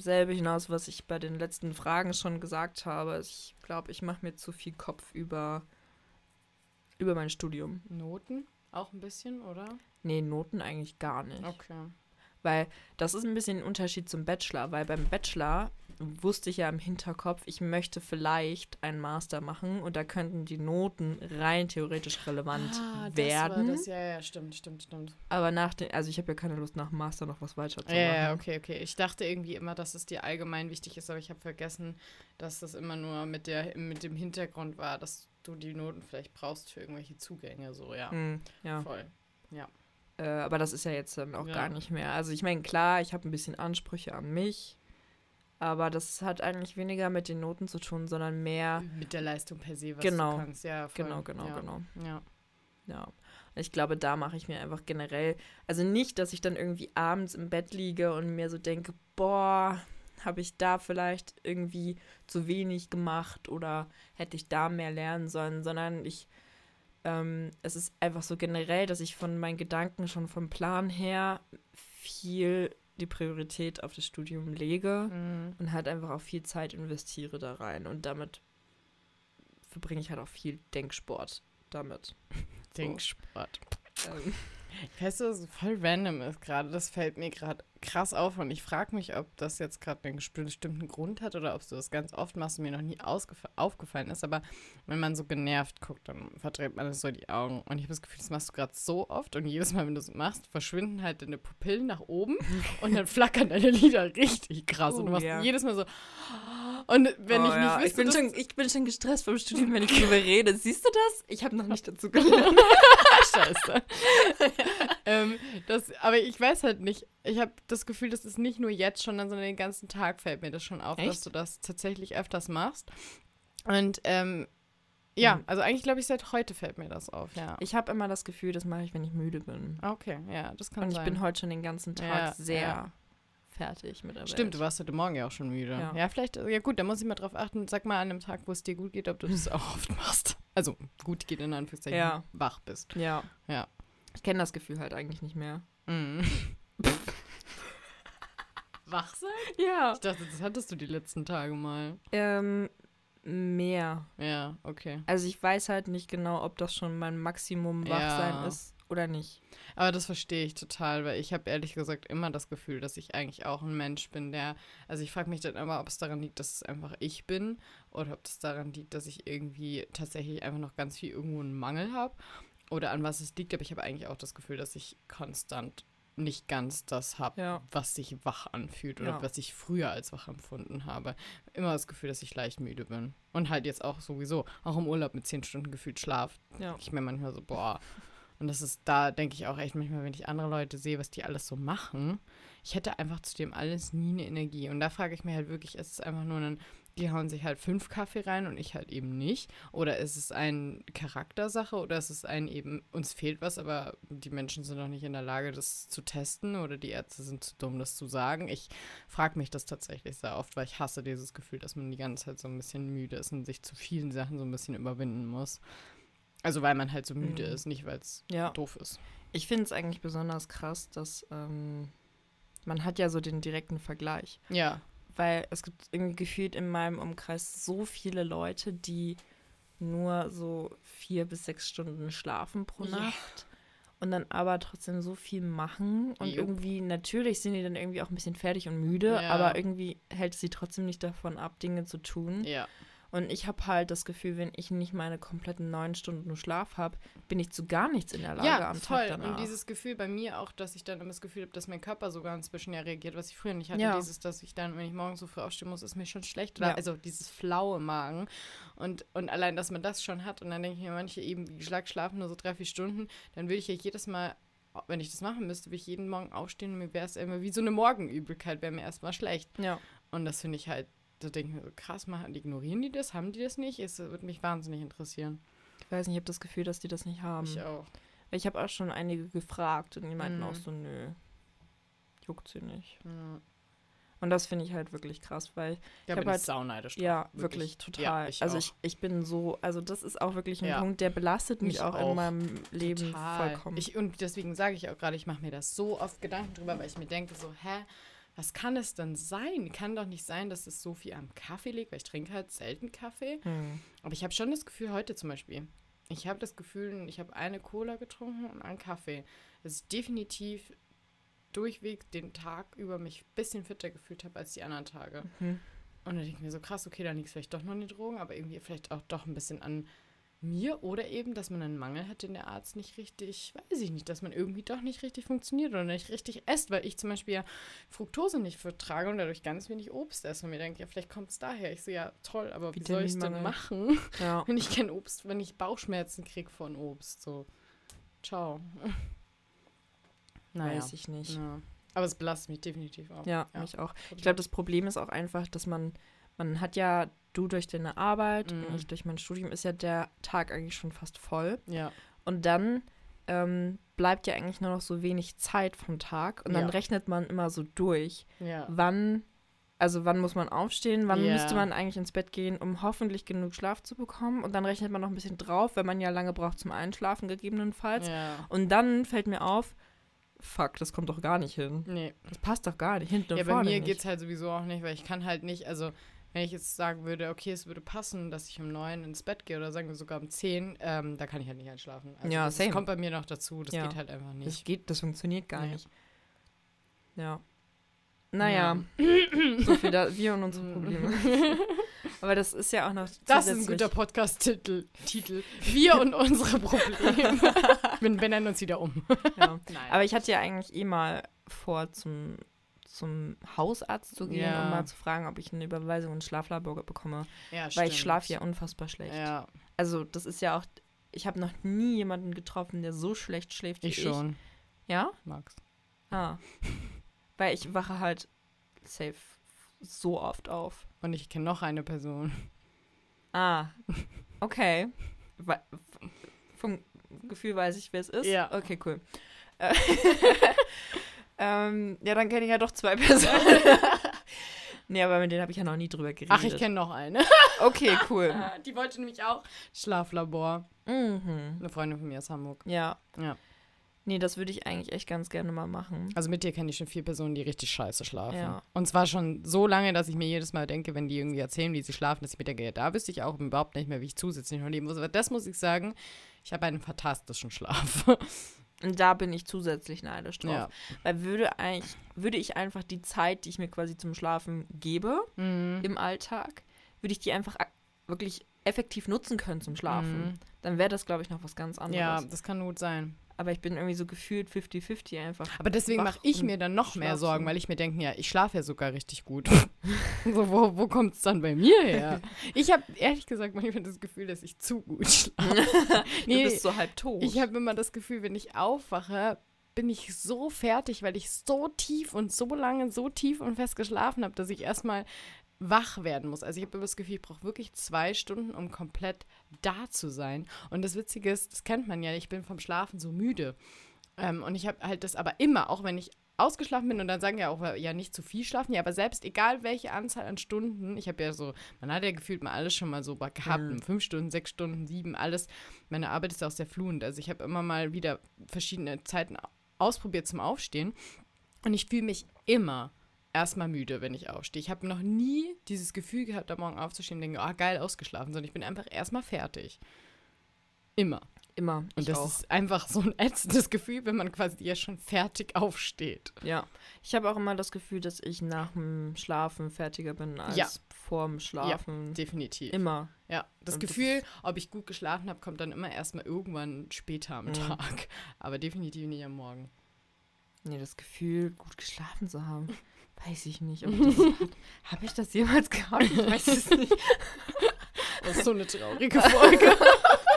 selbe hinaus, was ich bei den letzten Fragen schon gesagt habe. Ich glaube, ich mache mir zu viel Kopf über, über mein Studium. Noten? Auch ein bisschen, oder? Nee, Noten eigentlich gar nicht. Okay. Weil das ist ein bisschen ein Unterschied zum Bachelor, weil beim Bachelor wusste ich ja im Hinterkopf, ich möchte vielleicht einen Master machen und da könnten die Noten rein theoretisch relevant Ah, werden. Das, ja, ja, stimmt, stimmt, stimmt. Aber nach den, also ich habe ja keine Lust nach dem Master noch was weiter zu Ja, machen. ja, okay, okay. Ich dachte irgendwie immer, dass es dir allgemein wichtig ist, aber ich habe vergessen, dass das immer nur mit, der, mit dem Hintergrund war, dass du die Noten vielleicht brauchst für irgendwelche Zugänge, so, ja. Hm, ja. Voll. Äh, aber das ist ja jetzt dann auch Ja. gar nicht mehr. Also ich meine, klar, ich habe ein bisschen Ansprüche an mich, aber das hat eigentlich weniger mit den Noten zu tun, sondern mehr, Mit der Leistung per se, was Genau. du kannst. Ja, voll. genau, genau, ja. genau. Ja. Ja. Ich glaube, da mache ich mir einfach generell, also nicht, dass ich dann irgendwie abends im Bett liege und mir so denke, boah, habe ich da vielleicht irgendwie zu wenig gemacht oder hätte ich da mehr lernen sollen, sondern ich, ähm, es ist einfach so generell, dass ich von meinen Gedanken schon vom Plan her viel die Priorität auf das Studium lege Mhm. und halt einfach auch viel Zeit investiere da rein und damit verbringe ich halt auch viel Denksport damit. Denksport. Ähm, Weißt du, was voll random ist gerade, das fällt mir gerade krass auf und ich frage mich, ob das jetzt gerade einen bestimmten Grund hat oder ob du das ganz oft machst und mir noch nie aufgefallen ist. Aber wenn man so genervt guckt, dann verdreht man so die Augen. Und ich habe das Gefühl, das machst du gerade so oft und jedes Mal, wenn du es machst, verschwinden halt deine Pupillen nach oben *laughs* und dann flackern deine Lider richtig krass. Oh, und du machst ja. jedes Mal so. Und wenn Oh ich nicht ja, wüsste, ich bin, schon, ich bin schon gestresst vom Studium, wenn ich darüber rede. Siehst du das? Ich habe noch nicht dazu *laughs* gelernt. Scheiße. *laughs* ähm, das, aber ich weiß halt nicht. Ich habe das Gefühl, das ist nicht nur jetzt schon, sondern den ganzen Tag fällt mir das schon auf, dass Echt? du das tatsächlich öfters machst. Und ähm, ja, Mhm. also eigentlich glaube ich, seit heute fällt mir das auf, ja. Ich habe immer das Gefühl, das mache ich, wenn ich müde bin. okay, ja, das kann Und ich sein. bin heute schon den ganzen Tag Ja, sehr ja. Fertig mit der Welt. Stimmt, du warst heute Morgen ja auch schon müde. Ja, Ja. vielleicht, ja gut, da muss ich mal drauf achten. Sag mal an einem Tag, wo es dir gut geht, ob du das *laughs* auch oft machst. Also gut geht in Anführungszeichen, Ja. wach bist. Ja. Ja. Ich kenne das Gefühl halt eigentlich nicht mehr. Mhm. *laughs* wach sein? Ja. Ich dachte, das hattest du die letzten Tage mal. Ähm, mehr. Ja, okay. Also ich weiß halt nicht genau, ob das schon mein Maximum Wachsein Ja. ist oder nicht. Aber das verstehe ich total, weil ich habe ehrlich gesagt immer das Gefühl, dass ich eigentlich auch ein Mensch bin, der, also ich frage mich dann immer, ob es daran liegt, dass es einfach ich bin oder ob es daran liegt, dass ich irgendwie tatsächlich einfach noch ganz viel irgendwo einen Mangel habe oder an was es liegt. Aber ich habe eigentlich auch das Gefühl, dass ich konstant nicht ganz das habe, Ja. was sich wach anfühlt oder Ja. was ich früher als wach empfunden habe. Immer das Gefühl, dass ich leicht müde bin. Und halt jetzt auch sowieso, auch im Urlaub mit zehn Stunden gefühlt Schlaf, Ja. ich mir manchmal so, boah. Und das ist, da denke ich auch echt manchmal, wenn ich andere Leute sehe, was die alles so machen, ich hätte einfach zu dem alles nie eine Energie. Und da frage ich mir halt wirklich, ist es einfach nur ein, die hauen sich halt fünf Kaffee rein und ich halt eben nicht? Oder ist es eine Charaktersache oder ist es ein eben, uns fehlt was, aber die Menschen sind noch nicht in der Lage, das zu testen oder die Ärzte sind zu dumm, das zu sagen? Ich frage mich das tatsächlich sehr oft, weil ich hasse dieses Gefühl, dass man die ganze Zeit so ein bisschen müde ist und sich zu vielen Sachen so ein bisschen überwinden muss. Also weil man halt so müde Mhm. ist, nicht weil es Ja. doof ist. Ich finde es eigentlich besonders krass, dass ähm, man hat ja so den direkten Vergleich. Ja, Weil es gibt irgendwie gefühlt in meinem Umkreis so viele Leute, die nur so vier bis sechs Stunden schlafen pro Ja. Nacht und dann aber trotzdem so viel machen und Jupp. irgendwie, natürlich sind die dann irgendwie auch ein bisschen fertig und müde, Ja. aber irgendwie hält sie trotzdem nicht davon ab, Dinge zu tun. ja. Und ich habe halt das Gefühl, wenn ich nicht meine kompletten neun Stunden Schlaf habe, bin ich zu gar nichts in der Lage Ja, am voll. Tag danach. Und dieses Gefühl bei mir auch, dass ich dann immer das Gefühl habe, dass mein Körper sogar inzwischen ja reagiert, was ich früher nicht hatte. Ja. Dieses, dass ich dann, wenn ich morgens so früh aufstehen muss, ist mir schon schlecht. Oder, Ja. Also dieses flaue Magen. Und, und allein, dass man das schon hat. Und dann denke ich mir, manche eben, wie Schlag schlafen nur so drei, vier Stunden. Dann würde ich ja jedes Mal, wenn ich das machen müsste, würde ich jeden Morgen aufstehen und mir wäre es immer wie so eine Morgenübelkeit, wäre mir erstmal schlecht. ja. Und das finde ich halt, da denke ich mir so, krass, machen, ignorieren die das? Haben die das nicht? Es würde mich wahnsinnig interessieren. Ich weiß nicht, ich habe das Gefühl, dass die das nicht haben. Ich auch. Ich habe auch schon einige gefragt und die meinten Mhm. auch so, nö, juckt sie nicht. Ja. Und das finde ich halt wirklich krass, weil, Ja, hab bin halt- sauneidisch ja, wirklich, total. Ja, ich also auch. ich, ich bin so, also das ist auch wirklich ein Ja. Punkt, der belastet mich, Mich auch, auch. in meinem Leben Total. vollkommen. Ich, und deswegen sage ich auch gerade, ich mache mir das so oft Gedanken drüber, weil ich mir denke so, hä, was kann es denn sein? Kann doch nicht sein, dass es so viel am Kaffee liegt, weil ich trinke halt selten Kaffee. hm. Aber ich habe schon das Gefühl, heute zum Beispiel, ich habe das Gefühl, ich habe eine Cola getrunken und einen Kaffee. Das ist definitiv durchweg den Tag über mich ein bisschen fitter gefühlt habe als die anderen Tage. Mhm. Und dann denke ich mir so, krass, okay, dann liegt es vielleicht doch noch an den Drogen, aber irgendwie vielleicht auch doch ein bisschen an mir oder eben, dass man einen Mangel hat, den der Arzt nicht richtig, weiß ich nicht, dass man irgendwie doch nicht richtig funktioniert oder nicht richtig esst, weil ich zum Beispiel ja Fructose nicht vertrage und dadurch ganz wenig Obst esse und mir denke, ja, vielleicht kommt es daher. Ich so, ja, toll, aber wie soll ich es denn machen, *laughs* Ja. wenn ich kein Obst, wenn ich Bauchschmerzen kriege von Obst, so. Ciao. Naja. Weiß ich nicht. Ja. Aber es belastet mich definitiv auch. Ja, mich auch. Ich glaube, das Problem ist auch einfach, dass man, man hat ja, du durch deine Arbeit Mhm. und ich durch mein Studium, ist ja der Tag eigentlich schon fast voll. ja. Und dann ähm, bleibt ja eigentlich nur noch so wenig Zeit vom Tag. Und dann Ja. rechnet man immer so durch, Ja. wann, also wann muss man aufstehen, wann Ja. müsste man eigentlich ins Bett gehen, um hoffentlich genug Schlaf zu bekommen. Und dann rechnet man noch ein bisschen drauf, wenn man ja lange braucht zum Einschlafen gegebenenfalls. Ja. Und dann fällt mir auf, fuck, das kommt doch gar nicht hin. Nee. Das passt doch gar nicht. Hinten und Ja, bei vorne mir nicht. geht es halt sowieso auch nicht, weil ich kann halt nicht, also Wenn ich jetzt sagen würde, okay, es würde passen, dass ich um neun ins Bett gehe oder sagen wir sogar um zehn, ähm, da kann ich halt nicht einschlafen. Also Ja, das same. kommt bei mir noch dazu. Das Ja. geht halt einfach Das nicht. geht, das funktioniert gar Nee. nicht. Ja. Naja, *clears throat* so viel da, wir und unsere Probleme. *laughs* Aber das ist ja auch noch Das ist ein guter Podcast-Titel. Titel. Wir und unsere Probleme. *laughs* wir benennen uns wieder um. Ja. *laughs* Nein. Aber ich hatte ja eigentlich eh mal vor, zum, zum Hausarzt zu gehen, Ja. um mal zu fragen, ob ich eine Überweisung in Schlaflabor bekomme. ja, Weil stimmt. ich schlafe ja unfassbar schlecht. Ja, Also, das ist ja auch. Ich habe noch nie jemanden getroffen, der so schlecht schläft wie ich ich. schon, Ja? Max. Ah. Weil ich wache halt safe so oft auf. Und ich kenne noch eine Person. Ah. Okay. Vom Gefühl weiß ich, wer es ist. Ja. Okay, cool. *laughs* Äh, ähm, ja, dann kenne ich ja doch zwei *laughs* Personen. *laughs* nee, aber mit denen habe ich ja noch nie drüber geredet. Ach, ich kenne noch eine. *laughs* Okay, cool. Die wollte nämlich auch Schlaflabor. Mhm. Eine Freundin von mir aus Hamburg. Ja. Ja. Nee, das würde ich eigentlich echt ganz gerne mal machen. Also mit dir kenne ich schon vier Personen, die richtig scheiße schlafen. Ja. Und zwar schon so lange, dass ich mir jedes Mal denke, wenn die irgendwie erzählen, wie sie schlafen, dass ich mir denke, ja, da wüsste ich auch überhaupt nicht mehr, wie ich zusätzlich noch leben muss. Aber das muss ich sagen, ich habe einen fantastischen Schlaf. Und da bin ich zusätzlich neidisch drauf. Ja. Weil würde eigentlich, würde ich einfach die Zeit, die ich mir quasi zum Schlafen gebe Mhm. im Alltag, würde ich die einfach wirklich effektiv nutzen können zum Schlafen. Mhm. Dann wäre das, glaube ich, noch was ganz anderes. Ja, das kann gut sein. Aber ich bin irgendwie so gefühlt 50-50 einfach. Aber deswegen mache ich mir dann noch mehr Sorgen, so. weil ich mir denke, ja, ich schlafe ja sogar richtig gut. *laughs* so, wo wo kommt es dann bei mir her? *laughs* Ich habe ehrlich gesagt manchmal das Gefühl, dass ich zu gut schlafe. *laughs* Du bist so halb tot. Ich habe immer das Gefühl, wenn ich aufwache, bin ich so fertig, weil ich so tief und so lange, so tief und fest geschlafen habe, dass ich erstmal wach werden muss. Also ich habe immer das Gefühl, ich brauche wirklich zwei Stunden, um komplett da zu sein. Und das Witzige ist, das kennt man ja, ich bin vom Schlafen so müde. Ähm, und ich habe halt das aber immer, auch wenn ich ausgeschlafen bin und dann sagen ja auch, ja, nicht zu viel schlafen, ja, aber selbst egal welche Anzahl an Stunden, ich habe ja so, man hat ja gefühlt mal alles schon mal so gehabt, Mhm. fünf Stunden, sechs Stunden, sieben, alles. Meine Arbeit ist auch sehr fluent, also ich habe immer mal wieder verschiedene Zeiten ausprobiert zum Aufstehen und ich fühle mich immer erstmal müde, wenn ich aufstehe. Ich habe noch nie dieses Gefühl gehabt, am Morgen aufzustehen und denke, ah, geil ausgeschlafen, sondern ich bin einfach erstmal fertig. Immer. Immer. Und das auch. ist einfach so ein ätzendes *laughs* Gefühl, wenn man quasi ja schon fertig aufsteht. Ja. Ich habe auch immer das Gefühl, dass ich nach dem Schlafen fertiger bin als Ja. vorm Schlafen. Definitiv. Immer. Ja, das Und das Gefühl, ob ich gut geschlafen habe, kommt dann immer erstmal irgendwann später am Mhm. Tag. Aber definitiv nicht am Morgen. Nee, das Gefühl, gut geschlafen zu haben, *laughs* weiß ich nicht. *laughs* Habe ich das jemals gehabt? Ich weiß es nicht. Das ist so eine traurige Folge. *laughs*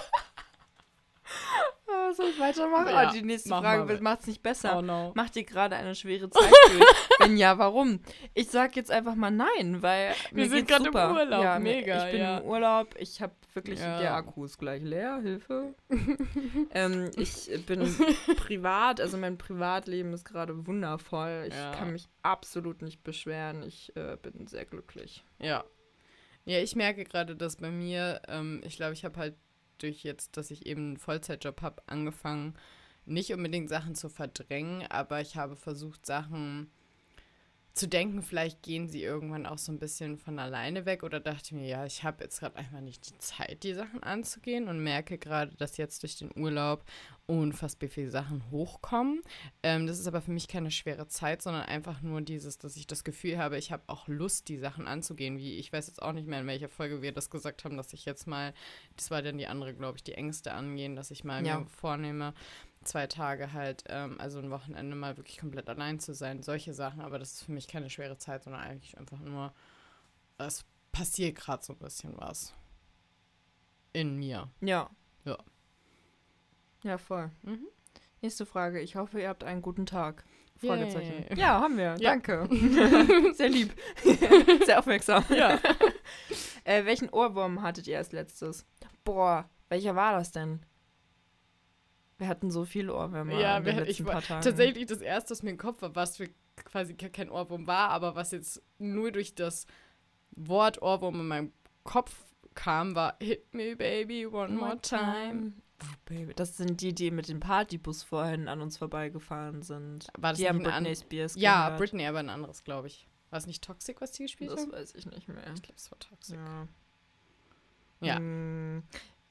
Soll ich weitermachen? Ja, oh, die nächste Frage macht es nicht besser. oh no. Macht dir gerade eine schwere Zeit durch? *laughs* Wenn ja, warum? Ich sag jetzt einfach mal nein, weil Wir sind grad im. Urlaub, ja, mega, Ich bin ja. im Urlaub, ich habe wirklich, Ja. der Akku ist gleich leer, Hilfe. *laughs* ähm, ich bin privat, also mein Privatleben ist gerade wundervoll. Ich kann mich absolut nicht beschweren. Ich äh, bin sehr glücklich. Ja. Ja, ich merke gerade, dass bei mir, ähm, ich glaube, ich habe halt durch jetzt, dass ich eben einen Vollzeitjob habe, angefangen, nicht unbedingt Sachen zu verdrängen, aber ich habe versucht, Sachen zu denken, vielleicht gehen sie irgendwann auch so ein bisschen von alleine weg oder dachte mir, ja, ich habe jetzt gerade einfach nicht die Zeit, die Sachen anzugehen und merke gerade, dass jetzt durch den Urlaub unfassbar viele Sachen hochkommen. Ähm, das ist aber für mich keine schwere Zeit, sondern einfach nur dieses, dass ich das Gefühl habe, ich habe auch Lust, die Sachen anzugehen. Wie ich weiß jetzt auch nicht mehr, in welcher Folge wir das gesagt haben, dass ich jetzt mal, das war dann die andere, glaube ich, die Ängste angehen, dass ich mal Ja. mir vornehme, zwei Tage halt, ähm, also ein Wochenende mal wirklich komplett allein zu sein. Solche Sachen, aber das ist für mich keine schwere Zeit, sondern eigentlich einfach nur, es passiert gerade so ein bisschen was. In mir. Ja. Ja. Ja, voll. Mhm. Nächste Frage. Ich hoffe, ihr habt einen guten Tag. Yay. Fragezeichen. Ja, haben wir. Ja. Danke. *laughs* Sehr lieb. *laughs* Sehr aufmerksam. Ja. *laughs* Äh, welchen Ohrwurm hattet ihr als letztes? Boah, welcher war das denn? Wir hatten so viele Ohrwürmer Ja, in den ich letzten war- paar Tagen. Tatsächlich das erste, was mir im Kopf war, was für quasi ke- kein Ohrwurm war, aber was jetzt nur durch das Wort Ohrwurm in meinem Kopf kam, war Hit me baby one more time. Oh, Baby. Das sind die, die mit dem Partybus vorhin an uns vorbeigefahren sind. War das die haben Britney Spears Ja, gehört. Britney, aber ein anderes, glaube ich. War es nicht Toxic, was die gespielt Das haben? weiß ich nicht mehr. Ich glaube, es war Toxic. Ja. Ja. Hm,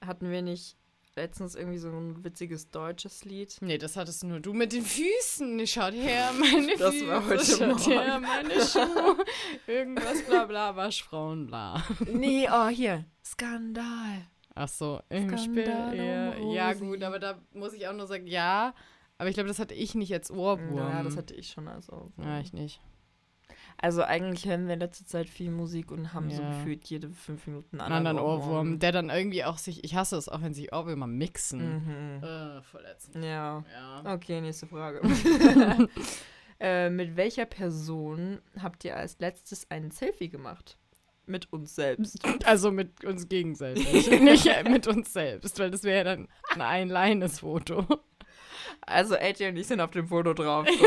hatten wir nicht letztens irgendwie so ein witziges deutsches Lied? Nee, das hattest nur du mit den Füßen. Schaut her, *laughs* meine Das Füße. war heute Schaut her, Morgen. meine Schuhe. Irgendwas bla bla, Waschfrauen bla. nee, oh, hier. Skandal. Ach so, im Spiel. Skandal Ja, um ja, gut, aber da muss ich auch nur sagen, ja. Aber ich glaube, das hatte ich nicht als Ohrwurm. Ja, das hatte ich schon also. Ja, ich nicht. Also eigentlich hören wir in letzter Zeit viel Musik und haben so Ja. gefühlt jede fünf Minuten einen anderen Ohrwurm, der dann irgendwie auch sich, ich hasse es auch, wenn sich Ohrwürmer mixen. Mhm. Äh, verletzend. Ja. Ja. Okay, nächste Frage. *laughs* *laughs* äh, mit welcher Person habt ihr als letztes ein Selfie gemacht? Mit uns selbst. *laughs* Also mit uns gegenseitig, nicht mit uns selbst, weil das wäre ja dann ein einleines Foto. Also AJ und ich sind auf dem Foto drauf. So.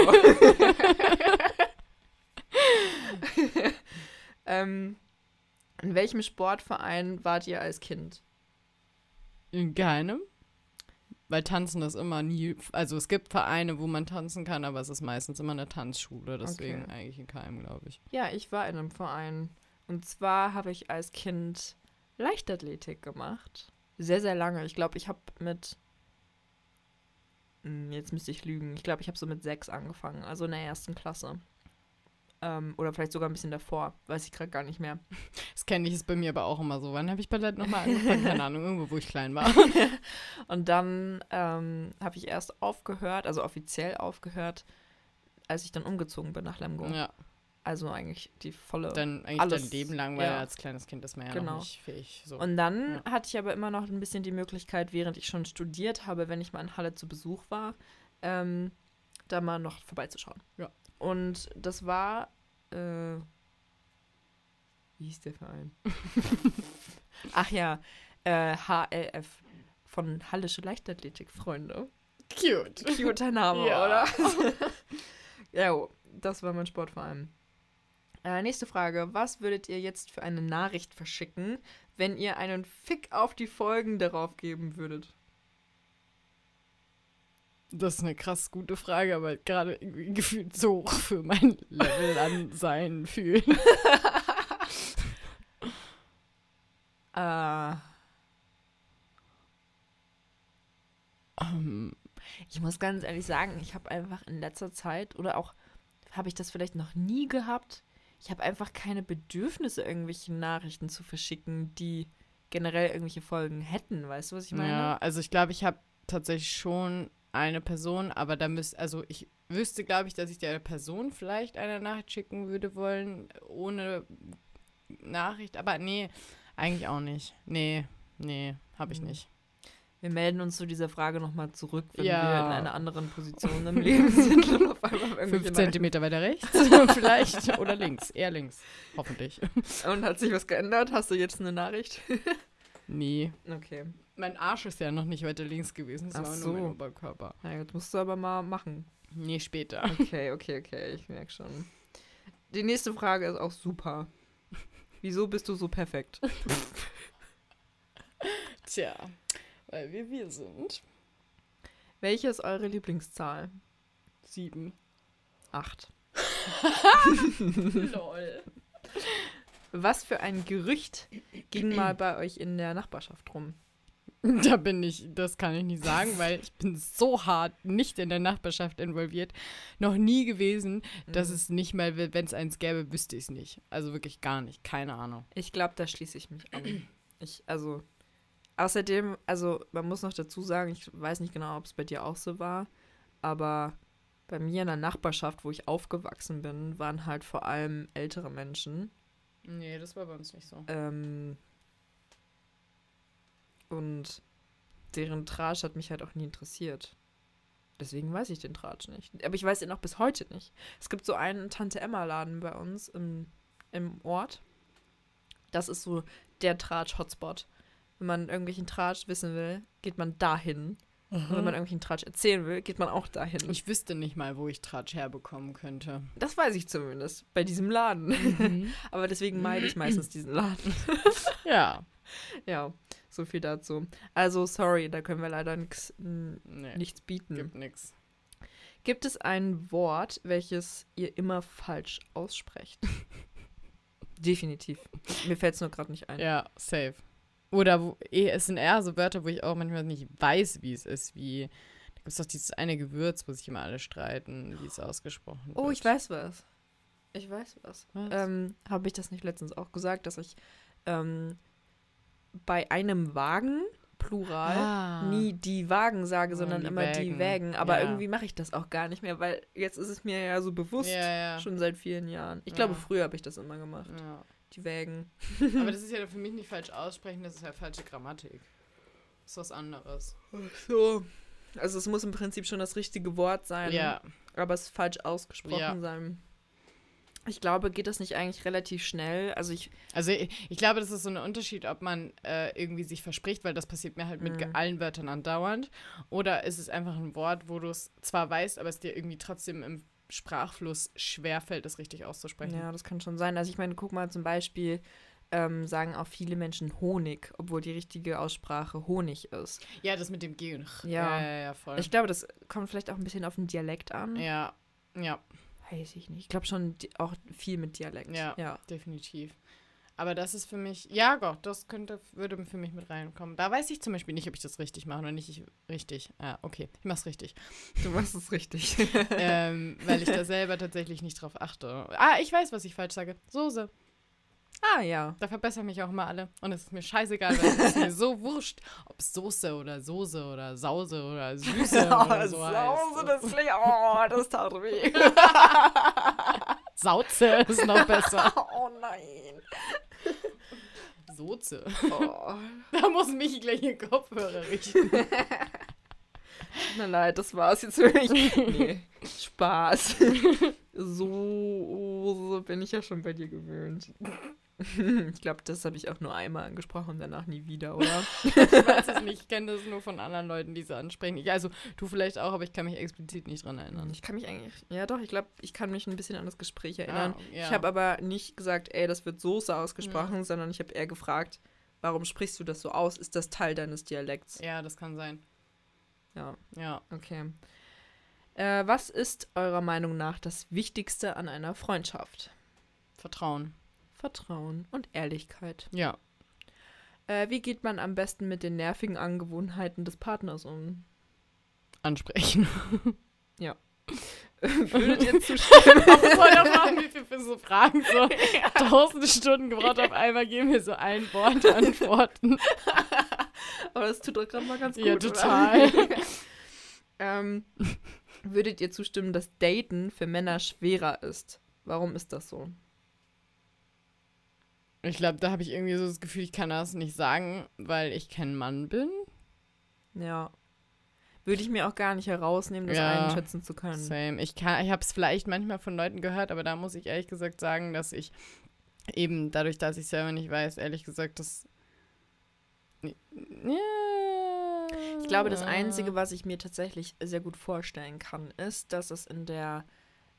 Ähm, in welchem Sportverein wart ihr als Kind? In keinem. Weil tanzen ist immer nie, also es gibt Vereine, wo man tanzen kann, aber es ist meistens immer eine Tanzschule, deswegen Okay. eigentlich in keinem, glaube ich. Ja, ich war in einem Verein. Und zwar habe ich als Kind Leichtathletik gemacht. Sehr, sehr lange. Ich glaube, ich habe mit. Hm, Jetzt müsste ich lügen. Ich glaube, ich habe so mit sechs angefangen, also in der ersten Klasse. Ähm, oder vielleicht sogar ein bisschen davor. Weiß ich gerade gar nicht mehr. Das kenne ich, ist bei mir aber auch immer so. Wann habe ich Ballett nochmal *laughs* angefangen? Keine Ahnung, irgendwo, wo ich klein war. *laughs* Und dann ähm, habe ich erst aufgehört, also offiziell aufgehört, als ich dann umgezogen bin nach Lemgo. Ja, Also eigentlich die volle. dann eigentlich Alles, dein Leben lang, weil ja. als kleines Kind ist man ja Genau. noch nicht fähig. So. Und dann Ja. hatte ich aber immer noch ein bisschen die Möglichkeit, während ich schon studiert habe, wenn ich mal in Halle zu Besuch war, ähm, da mal noch vorbeizuschauen. Ja. Und das war, äh, wie hieß der Verein? *laughs* Ach ja, äh, HLF von Hallische Leichtathletik-Freunde. Cute. Cuter Name, Ja. oder? *laughs* ja, das war mein Sportverein. Äh, nächste Frage. Was würdet ihr jetzt für eine Nachricht verschicken, wenn ihr einen Fick auf die Folgen darauf geben würdet? Das ist eine krass gute Frage, aber gerade gefühlt so hoch für mein Level an sein fühlen. *laughs* Äh, Ähm, ich muss ganz ehrlich sagen, ich habe einfach in letzter Zeit oder auch habe ich das vielleicht noch nie gehabt. Ich habe einfach keine Bedürfnisse, irgendwelche Nachrichten zu verschicken, die generell irgendwelche Folgen hätten. Weißt du, was ich meine? Ja, also ich glaube, ich habe tatsächlich schon eine Person, aber da müsste, also ich wüsste, glaube ich, dass ich der Person vielleicht eine Nachricht schicken würde wollen, ohne Nachricht, aber nee, eigentlich auch nicht. Nee, nee, habe ich Mhm. nicht. Wir melden uns zu dieser Frage nochmal zurück, wenn Ja. wir in einer anderen Position im Leben sind und auf einmal *laughs* Fünf Zentimeter weiter rechts, *laughs* vielleicht, oder links, eher links, hoffentlich. Und hat sich was geändert? Hast du jetzt eine Nachricht? *laughs* Nee, Okay. Mein Arsch ist ja noch nicht weiter links gewesen, es Ach war so. nur mein Oberkörper. Na gut, musst du aber mal machen. Nee, später. Okay, okay, okay, ich merke schon. Die nächste Frage ist auch super. Wieso bist du so perfekt? *laughs* Tja, weil wir wir sind. Welche ist eure Lieblingszahl? Sieben. Acht. *laughs* Lol. Was für ein Gerücht ging mal bei euch in der Nachbarschaft rum? *laughs* Da bin ich, das kann ich nicht sagen, weil ich bin so hart nicht in der Nachbarschaft involviert, noch nie gewesen, dass Mhm. es nicht mal, wenn es eins gäbe, wüsste ich es nicht. Also wirklich gar nicht, keine Ahnung. Ich glaube, da schließe ich mich an. Ich, also, außerdem, also, man muss noch dazu sagen, ich weiß nicht genau, ob es bei dir auch so war, aber bei mir in der Nachbarschaft, wo ich aufgewachsen bin, waren halt vor allem ältere Menschen. Nee, das war bei uns nicht so. Ähm, und deren Tratsch hat mich halt auch nie interessiert. Deswegen weiß ich den Tratsch nicht. Aber ich weiß ihn auch bis heute nicht. Es gibt so einen Tante-Emma-Laden bei uns im, im Ort. Das ist so der Tratsch-Hotspot. Wenn man irgendwelchen Tratsch wissen will, geht man dahin. Und wenn man irgendwelchen Tratsch erzählen will, geht man auch dahin. Ich wüsste nicht mal, wo ich Tratsch herbekommen könnte. das weiß ich zumindest. Bei diesem Laden. Mhm. *laughs* Aber deswegen meide ich meistens diesen Laden. ja. *laughs* Ja, so viel dazu. Also, sorry, da können wir leider nix, Nee, nichts bieten. gibt nix. Gibt es ein Wort, welches ihr immer falsch aussprecht? *laughs* Definitiv. Mir fällt es nur gerade nicht ein. Ja, safe. Oder wo, eh, es sind eher so Wörter, wo ich auch manchmal nicht weiß, wie es ist. Wie, da gibt es doch dieses eine Gewürz, wo sich immer alle streiten, wie es ausgesprochen wird. Oh, ich weiß was. Ich weiß was. Was? Ähm, Habe ich das nicht letztens auch gesagt, dass ich ähm, bei einem Wagen, Plural, Ah. nie die Wagen sage, Oh, sondern die immer die Wägen. Wägen. Aber Ja. irgendwie mache ich das auch gar nicht mehr, weil jetzt ist es mir ja so bewusst. Ja. Schon seit vielen Jahren. Ich glaube, früher habe ich das immer gemacht. ja. Die Wägen. Aber das *laughs* ist ja für mich nicht falsch aussprechen, das ist ja falsche Grammatik. Das ist was anderes. So. Also es muss im Prinzip schon das richtige Wort sein. Aber es falsch ausgesprochen sein. Ich glaube, geht das nicht eigentlich relativ schnell? Also ich, also ich, ich glaube, das ist so ein Unterschied, ob man äh, irgendwie sich verspricht, weil das passiert mir halt mit Mhm. allen Wörtern andauernd. Oder ist es einfach ein Wort, wo du es zwar weißt, aber es dir irgendwie trotzdem im Sprachfluss schwerfällt, es richtig auszusprechen. ja, das kann schon sein. Also ich meine, guck mal zum Beispiel, ähm, sagen auch viele Menschen Honig, obwohl die richtige Aussprache Honig ist. Ja, das mit dem G und Ch. Ja. ja, ja, ja voll. Ich glaube, das kommt vielleicht auch ein bisschen auf den Dialekt an. ja, ja, Weiß ich nicht. Ich glaube schon auch viel mit Dialekt. Ja. ja. definitiv. Aber das ist für mich, ja Gott, das könnte, würde für mich mit reinkommen. Da weiß ich zum Beispiel nicht, ob ich das richtig mache oder nicht ich, richtig. Ja, okay, ich mach's richtig. Du machst es richtig. *laughs* ähm, weil ich da selber tatsächlich nicht drauf achte. Ah, ich weiß, was ich falsch sage. Soße. Ah ja. Da verbessern mich auch immer alle. Und es ist mir scheißegal, weil es ist mir so wurscht, ob Soße oder Soße oder Sause oder Süße *laughs* oder so heißt. das klingt, oh, das tat weh. *laughs* Sauze ist noch besser. *laughs* oh nein. Soße. Oh. Da muss mich gleich in Kopfhörer richten. Mir leid, das war's jetzt für mich. Nee, Spaß. So bin ich ja schon bei dir gewöhnt. *laughs* Ich glaube, das habe ich auch nur einmal angesprochen, danach nie wieder, oder? *laughs* Ich weiß es nicht. Ich kenne das nur von anderen Leuten, die so ansprechen. Ich, also, du vielleicht auch, aber ich kann mich explizit nicht dran erinnern. Ich kann mich eigentlich, ja doch, ich glaube, ich kann mich ein bisschen an das Gespräch erinnern. Ah, ja. Ich habe aber nicht gesagt, ey, das wird Soße ausgesprochen, sondern ich habe eher gefragt, warum sprichst du das so aus? Ist das Teil deines Dialekts? Ja, das kann sein. Ja, Ja. okay. Äh, was ist eurer Meinung nach das Wichtigste an einer Freundschaft? Vertrauen. Vertrauen und Ehrlichkeit. Ja. Äh, wie geht man am besten mit den nervigen Angewohnheiten des Partners um? Ansprechen. *laughs* *laughs* Würdet ihr zustimmen? Was soll *laughs* wie viel für so Fragen so tausend Stunden gebraucht auf einmal geben wir so ein Wort Antworten. Aber das tut doch gerade mal ganz gut. Ja, total. ähm, würdet ihr zustimmen, dass Daten für Männer schwerer ist? Warum ist das so? Ich glaube, da habe ich irgendwie so das Gefühl, ich kann das nicht sagen, weil ich kein Mann bin. Ja. Würde ich mir auch gar nicht herausnehmen, das Ja. einschätzen zu können. Same. Ich, kann- ich habe es vielleicht manchmal von Leuten gehört, aber da muss ich ehrlich gesagt sagen, dass ich eben dadurch, dass ich selber nicht weiß, ehrlich gesagt, das. Ja. Ich glaube, das Einzige, was ich mir tatsächlich sehr gut vorstellen kann, ist, dass es in der,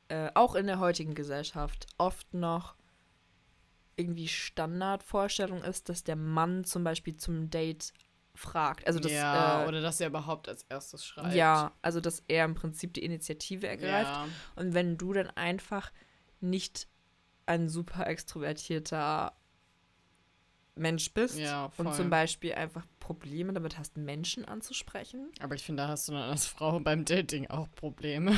äh, auch in der heutigen Gesellschaft oft noch irgendwie Standardvorstellung ist, dass der Mann zum Beispiel zum Date fragt. Also das, ja, äh, oder dass er überhaupt als erstes schreibt. ja, also dass er im Prinzip die Initiative ergreift. Ja. Und wenn du dann einfach nicht ein super extrovertierter Mensch bist Ja, und zum Beispiel einfach Probleme damit hast, Menschen anzusprechen. Aber ich finde, da hast du dann als Frau beim Dating auch Probleme.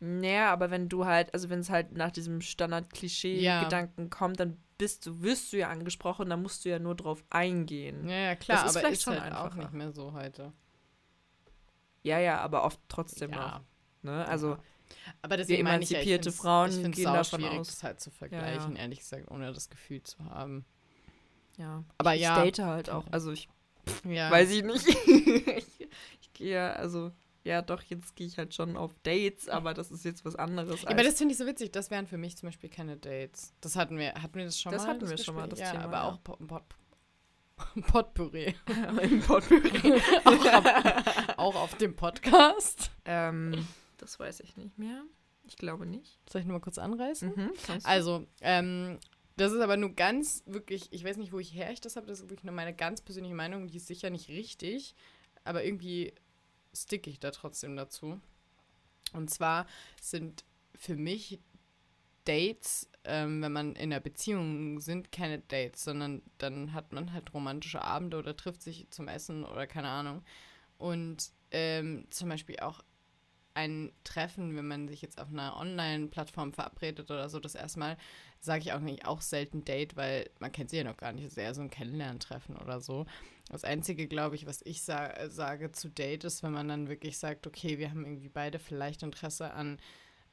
Naja, aber wenn du halt, also wenn es halt nach diesem. Standard-Klischee-Gedanken kommt, dann bist du, wirst du ja angesprochen, dann musst du ja nur drauf eingehen. Ja, ja, klar, Das ist aber vielleicht ist schon halt auch einfacher. nicht mehr so heute. Ja, ja, aber oft trotzdem noch. Ja. Ne? Also, Aber deswegen meine ich ja, ich emanzipierte Frauen ich gehen sau davon schwierig, aus. das halt zu ja. vergleichen, ehrlich gesagt, ohne das Gefühl zu haben. ja. Aber ich ja. date halt auch. Also ich Ja. weiß ich nicht. *laughs* ich, ich gehe, also, ja doch, jetzt gehe ich halt schon auf Dates, aber das ist jetzt was anderes. Ja, aber das finde ich so witzig. Das wären für mich zum Beispiel keine Dates. Das hatten wir, hatten wir das schon Das mal? hatten wir schon mal, Gespräch? das ja, Thema, aber ja. auch Pot, Pot, *laughs* Potpourri. *laughs* im Potpourri. *laughs* auch, auf, auch auf dem Podcast. ähm, das weiß ich nicht mehr. Ich glaube nicht. Soll ich nur mal kurz anreißen? Mhm. Also, ähm, das ist aber nur ganz wirklich, ich weiß nicht, wo ich her ich das habe, das ist wirklich nur meine ganz persönliche Meinung, die ist sicher nicht richtig, aber irgendwie sticke ich da trotzdem dazu. Und zwar sind für mich Dates, ähm, wenn man in einer Beziehung sind, keine Dates, sondern dann hat man halt romantische Abende oder trifft sich zum Essen oder keine Ahnung. Und ähm, zum Beispiel auch ein Treffen, wenn man sich jetzt auf einer Online-Plattform verabredet oder so, das erstmal sage ich auch nicht auch selten Date, weil man kennt sie ja noch gar nicht. Es ist so ein Kennenlerntreffen oder so. Das Einzige, glaube ich, was ich sa sage zu Date ist, wenn man dann wirklich sagt, okay, wir haben irgendwie beide vielleicht Interesse an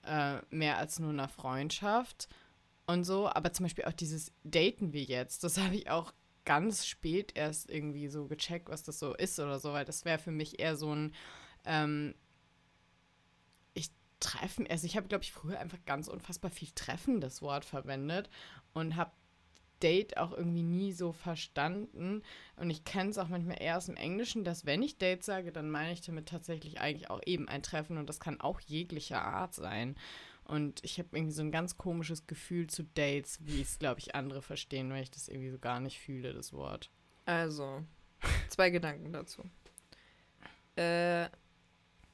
äh, mehr als nur einer Freundschaft und so. Aber zum Beispiel auch dieses Daten wir jetzt, das *laughs* habe ich auch ganz spät erst irgendwie so gecheckt, was das so ist oder so, weil das wäre für mich eher so ein ähm, ich also ich habe, glaube ich, früher einfach ganz unfassbar viel Treffen das Wort verwendet und habe Date auch irgendwie nie so verstanden. Und ich kenne es auch manchmal eher aus dem Englischen, dass wenn ich Date sage, dann meine ich damit tatsächlich eigentlich auch eben ein Treffen und das kann auch jeglicher Art sein. Und ich habe irgendwie so ein ganz komisches Gefühl zu Dates, wie es, glaube ich, andere verstehen, weil ich das irgendwie so gar nicht fühle, das Wort. Also, zwei Gedanken dazu. Äh,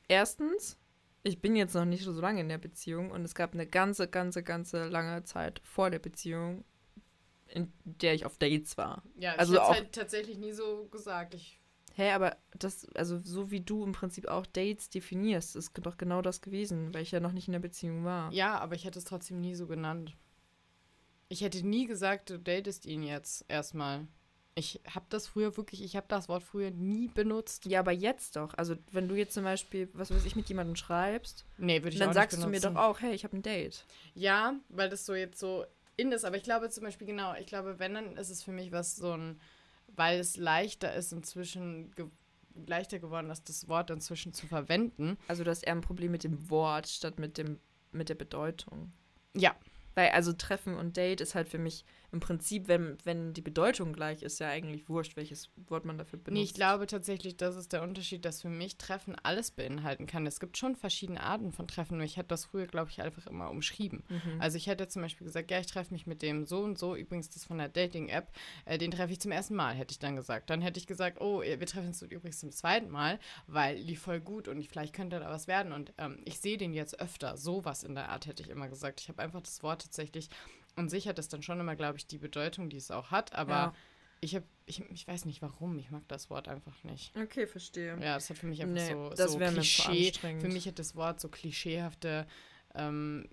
erstens, ich bin jetzt noch nicht so lange in der Beziehung und es gab eine ganze, ganze, ganze lange Zeit vor der Beziehung, in der ich auf Dates war. Ja, Also ich hätte auch- halt tatsächlich nie so gesagt. Ich, Hä, aber das, also so wie du im Prinzip auch Dates definierst, ist doch genau das gewesen, weil ich ja noch nicht in der Beziehung war. ja, aber ich hätte es trotzdem nie so genannt. Ich hätte nie gesagt, du datest ihn jetzt erstmal. Ich habe das früher wirklich, ich habe das Wort früher nie benutzt. Ja, aber jetzt doch. Also wenn du jetzt zum Beispiel, was weiß ich, mit jemandem schreibst, Nee, würde ich dann auch sagst nicht du mir doch auch, hey, ich habe ein Date. Ja, weil das so jetzt so in ist. Aber ich glaube zum Beispiel, genau, ich glaube, wenn, dann ist es für mich was so ein, weil es leichter ist inzwischen, ge leichter geworden, ist das Wort inzwischen zu verwenden. Also du hast eher ein Problem mit dem Wort statt mit dem mit der Bedeutung. Ja, Weil also Treffen und Date ist halt für mich im Prinzip, wenn, wenn die Bedeutung gleich ist, ja eigentlich wurscht, welches Wort man dafür benutzt. Nee, ich glaube tatsächlich, das ist der Unterschied, dass für mich Treffen alles beinhalten kann. Es gibt schon verschiedene Arten von Treffen, nur ich hätte das früher, glaube ich, einfach immer umschrieben. Mhm. Also ich hätte zum Beispiel gesagt, ja, ich treffe mich mit dem so und so, übrigens das von der Dating-App, äh, den treffe ich zum ersten Mal, hätte ich dann gesagt. Dann hätte ich gesagt, oh, wir treffen uns übrigens zum zweiten Mal, weil lief voll gut und vielleicht könnte da was werden und ähm, ich sehe den jetzt öfter. Sowas in der Art hätte ich immer gesagt. Ich habe einfach das Wort tatsächlich und sich hat es dann schon immer, glaube ich, die Bedeutung, die es auch hat, aber Ja. ich habe, ich, ich weiß nicht warum, ich mag das Wort einfach nicht. Okay, verstehe. Ja, das hat für mich einfach Nee, so, das so mir Klischee. anstrengend. Für mich hat das Wort so klischeehafte ähm,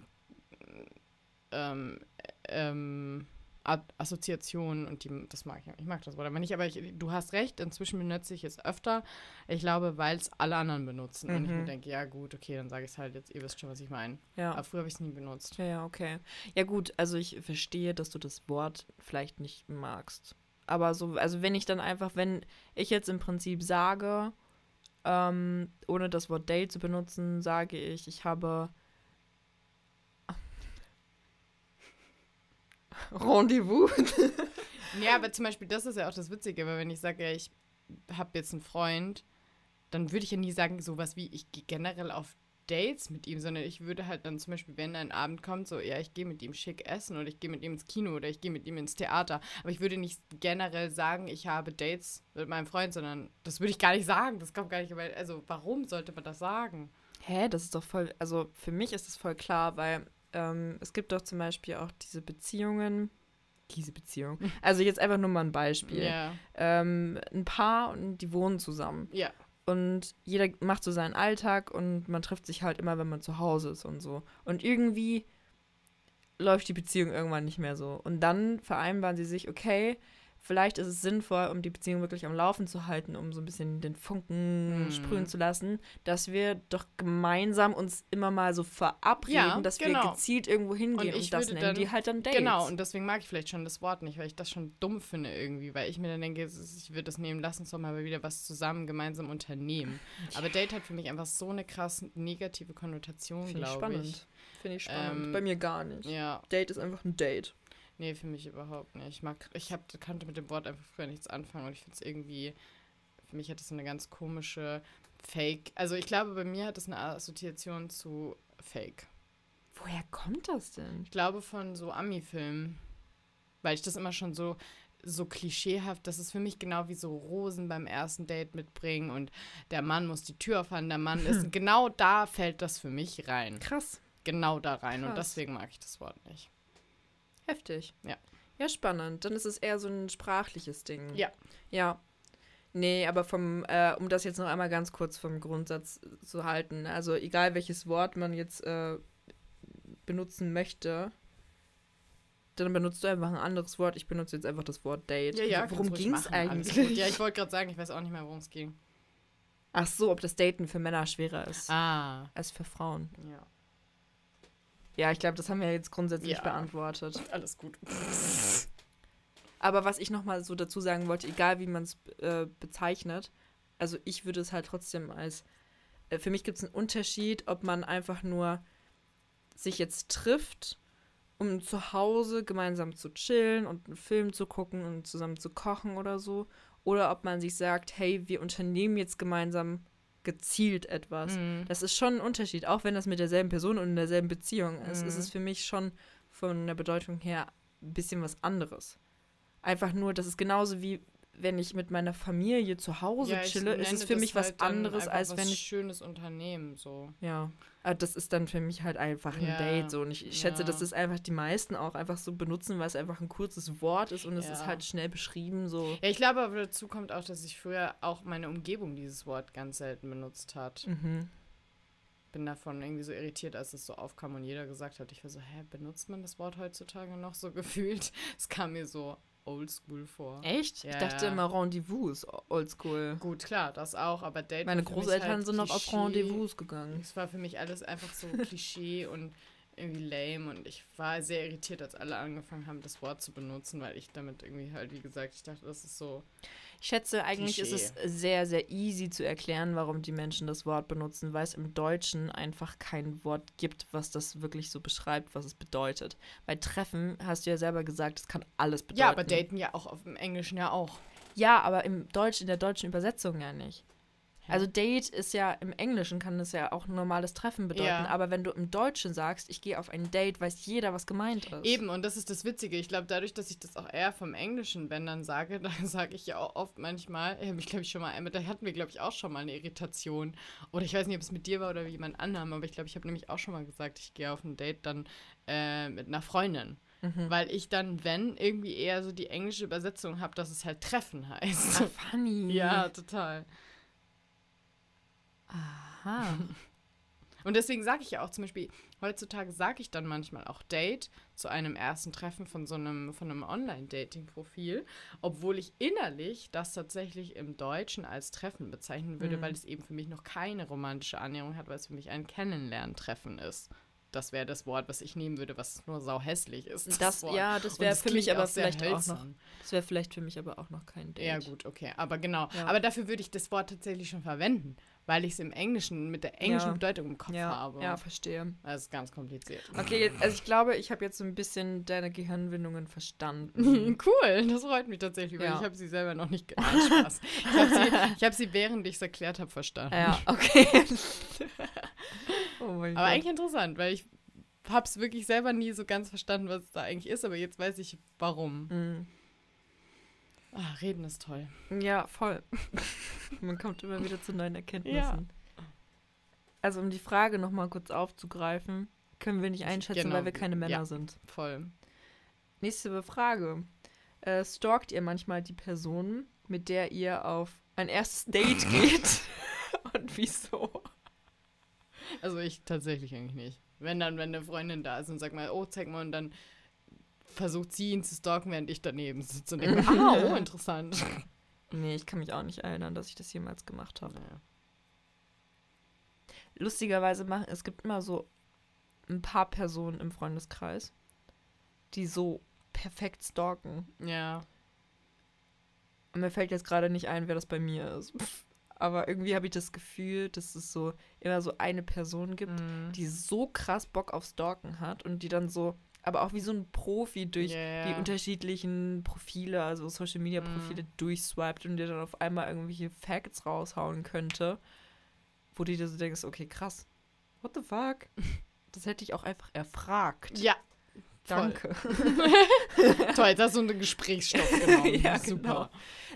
ähm, ähm, Assoziationen und die, das mag ich. Ich mag das Wort aber nicht. Aber ich, du hast recht, inzwischen benutze ich es öfter. Ich glaube, weil es alle anderen benutzen. Und ich mir Mhm. denke, ja gut, okay, dann sage ich es halt jetzt. Ihr wisst schon, was ich meine. Ja. Aber früher habe ich es nie benutzt. Ja, ja, okay. Ja, gut, also ich verstehe, dass du das Wort vielleicht nicht magst. Aber so, also wenn ich dann einfach, wenn ich jetzt im Prinzip sage, ähm, ohne das Wort Date zu benutzen, sage ich, ich habe Rendezvous. Ja, aber zum Beispiel, das ist ja auch das Witzige, weil wenn ich sage, ja, ich habe jetzt einen Freund, dann würde ich ja nie sagen, sowas wie, ich gehe generell auf Dates mit ihm, sondern ich würde halt dann zum Beispiel, wenn ein Abend kommt, so, ja, ich gehe mit ihm schick essen oder ich gehe mit ihm ins Kino oder ich gehe mit ihm ins Theater. Aber ich würde nicht generell sagen, ich habe Dates mit meinem Freund, sondern das würde ich gar nicht sagen. Das kommt gar nicht, also warum sollte man das sagen? Hä, das ist doch voll, also für mich ist das voll klar, weil ähm, es gibt doch zum Beispiel auch diese Beziehungen, diese Beziehung. *laughs* Also jetzt einfach nur mal ein Beispiel. Ja. Ähm, ein Paar und die wohnen zusammen. Ja. Und jeder macht so seinen Alltag und man trifft sich halt immer, wenn man zu Hause ist und so. Und irgendwie läuft die Beziehung irgendwann nicht mehr so. Und dann vereinbaren sie sich, okay, vielleicht ist es sinnvoll, um die Beziehung wirklich am Laufen zu halten, um so ein bisschen den Funken Mhm. sprühen zu lassen, dass wir doch gemeinsam uns immer mal so verabreden, Ja, dass wir genau. gezielt irgendwo hingehen und, ich das nennen dann- die halt dann Dates. Genau, und deswegen mag ich vielleicht schon das Wort nicht, weil ich das schon dumm finde irgendwie, weil ich mir dann denke, ich würde das nehmen, lass uns doch mal wieder was zusammen gemeinsam unternehmen. Aber Date hat für mich einfach so eine krass negative Konnotation, Finde ich glaube spannend. ich. Finde ich spannend. Ähm, Bei mir gar nicht. Ja, Date ist einfach ein Date. Nee, für mich überhaupt nicht. Ich mag, ich hab, kannte mit dem Wort einfach früher nichts anfangen und ich finde es irgendwie, für mich hat es eine ganz komische Fake, also ich glaube, bei mir hat es eine Assoziation zu Fake. Woher kommt das denn? Ich glaube von so Ami-Filmen. Weil ich das immer schon so so klischeehaft. Das ist für mich genau wie so Rosen beim ersten Date mitbringen und der Mann muss die Tür aufhalten, der Mann ist. *laughs* Genau da fällt das für mich rein. Krass. Genau da rein. Und Krass. deswegen mag ich das Wort nicht. Heftig. Ja. Ja, spannend. Dann ist es eher so ein sprachliches Ding. Ja. Ja. Nee, aber vom, äh, um das jetzt noch einmal ganz kurz vom Grundsatz zu halten. Also egal welches Wort man jetzt äh, benutzen möchte, dann benutzt du einfach ein anderes Wort. Ich benutze jetzt einfach das Wort Date. Also, worum kannst ruhig ging es eigentlich? Ja, ich wollte gerade sagen, ich weiß auch nicht mehr, worum es ging. Ach so, ob das Daten für Männer schwerer ist Ah, als für Frauen. ja. Ja, ich glaube, das haben wir jetzt grundsätzlich Ja. beantwortet. Alles gut. Aber was ich noch mal so dazu sagen wollte, egal wie man es äh, bezeichnet, also ich würde es halt trotzdem als, äh, für mich gibt es einen Unterschied, ob man einfach nur sich jetzt trifft, um zu Hause gemeinsam zu chillen und einen Film zu gucken und zusammen zu kochen oder so, oder ob man sich sagt, hey, wir unternehmen jetzt gemeinsam gezielt etwas. Mhm. Das ist schon ein Unterschied, auch wenn das mit derselben Person und in derselben Beziehung ist, Mhm. ist es für mich schon von der Bedeutung her ein bisschen was anderes. Einfach nur, das ist genauso wie wenn ich mit meiner Familie zu Hause ich chille, ist es für mich was halt dann anderes, als was wenn ich. schönes Unternehmen so. Ja, aber das ist dann für mich halt einfach ein Ja, Date so. Und ich, ich schätze, ja. dass das einfach die meisten auch einfach so benutzen, weil es einfach ein kurzes Wort ist und es Ja. ist halt schnell beschrieben so. Ja, ich glaube aber dazu kommt auch, dass ich früher auch meine Umgebung dieses Wort ganz selten benutzt hat. Mhm. Bin davon irgendwie so irritiert, als es so aufkam und jeder gesagt hat, ich war so, hä, benutzt man das Wort heutzutage noch so *laughs* gefühlt? Es kam mir so oldschool vor. Echt? Ja, ich dachte ja. immer Rendezvous, oldschool. Gut, klar, das auch, aber Date Meine Großeltern halt sind noch auf. Rendezvous gegangen. Es war für mich alles einfach so Klischee *laughs* und irgendwie lame und ich war sehr irritiert, als alle angefangen haben, das Wort zu benutzen, weil ich damit irgendwie halt, wie gesagt, ich dachte, das ist so. Ich schätze, eigentlich ist es sehr, sehr easy zu erklären, warum die Menschen das Wort benutzen, weil es im Deutschen einfach kein Wort gibt, was das wirklich so beschreibt, was es bedeutet. Bei Treffen hast du ja selber gesagt, es kann alles bedeuten. Ja, aber daten ja auch auf dem Englischen ja auch. Ja, aber im Deutsch, in der deutschen Übersetzung ja nicht. Also Date ist ja im Englischen kann es ja auch ein normales Treffen bedeuten, Ja. aber wenn du im Deutschen sagst, ich gehe auf ein Date, weiß jeder, was gemeint ist. Eben, und das ist das Witzige. Ich glaube, dadurch, dass ich das auch eher vom Englischen, wenn dann sage, *laughs* dann sage ich ja auch oft manchmal, ich habe mich, glaube ich, schon mal, mit da hatten wir, glaube ich, auch schon mal eine Irritation. Oder ich weiß nicht, ob es mit dir war oder mit jemand anderem, aber ich glaube, ich habe nämlich auch schon mal gesagt, ich gehe auf ein Date dann äh, mit einer Freundin. Mhm. Weil ich dann, wenn, irgendwie eher so die englische Übersetzung habe, dass es halt Treffen heißt. Ah, funny. *laughs* ja, total. Aha. *laughs* Und deswegen sage ich ja auch zum Beispiel, heutzutage sage ich dann manchmal auch Date zu einem ersten Treffen von so einem, von einem Online-Dating-Profil, obwohl ich innerlich das tatsächlich im Deutschen als Treffen bezeichnen würde, Mhm. weil es eben für mich noch keine romantische Annäherung hat, weil es für mich ein Kennenlerntreffen ist. Das wäre das Wort, was ich nehmen würde, was nur sau hässlich ist. Das, Wort. ja, das wäre für mich aber vielleicht auch noch. hölzern. Das wäre vielleicht für mich aber auch noch kein Date. Ja, gut, okay. Aber genau. Ja. Aber dafür würde ich das Wort tatsächlich schon verwenden, weil ich es im Englischen mit der englischen Ja. Bedeutung im Kopf Ja, habe. ja, verstehe. Das ist ganz kompliziert. Okay, also ich glaube, ich habe jetzt so ein bisschen deine Gehirnwindungen verstanden. *laughs* Cool, das freut mich tatsächlich, weil Ja. ich habe sie selber noch nicht gelernt. Spaß. Ich habe sie, *laughs* ich hab sie, während ich es erklärt habe, verstanden. ja, okay. *laughs* oh mein Aber Gott. eigentlich interessant, weil ich habe es wirklich selber nie so ganz verstanden, was es da eigentlich ist, aber jetzt weiß ich, warum. Mm. Ah, reden ist toll. Ja, voll. Man kommt immer wieder zu neuen Erkenntnissen. Also um die Frage nochmal kurz aufzugreifen, können wir nicht einschätzen, Genau, weil wir keine Männer ja. sind. Voll. Nächste Frage. Äh, stalkt ihr manchmal die Person, mit der ihr auf ein erstes Date *laughs* geht? *laughs* Und wieso? Also ich tatsächlich eigentlich nicht. Wenn dann, wenn eine Freundin da ist und sagt mal, oh, zeig mal, und dann versucht sie ihn zu stalken, während ich daneben sitze und denke, ah, oh, interessant. Nee, ich kann mich auch nicht erinnern, dass ich das jemals gemacht habe. Naja. Lustigerweise machen, es gibt immer so ein paar Personen im Freundeskreis, die so perfekt stalken. Ja. Und mir fällt jetzt gerade nicht ein, wer das bei mir ist. Aber irgendwie habe ich das Gefühl, dass es so immer so eine Person gibt, Mhm. die so krass Bock auf Stalken hat und die dann so, aber auch wie so ein Profi durch Ja, die unterschiedlichen Profile, also Social Media Profile Mhm. durchswiped und dir dann auf einmal irgendwelche Facts raushauen könnte, wo du dir so denkst, okay, krass. What the fuck? *laughs* Das hätte ich auch einfach erfragt. Ja, Danke. *laughs* Toll, jetzt hast du einen Gesprächsstoff *laughs* genommen. Ja, Super. genau.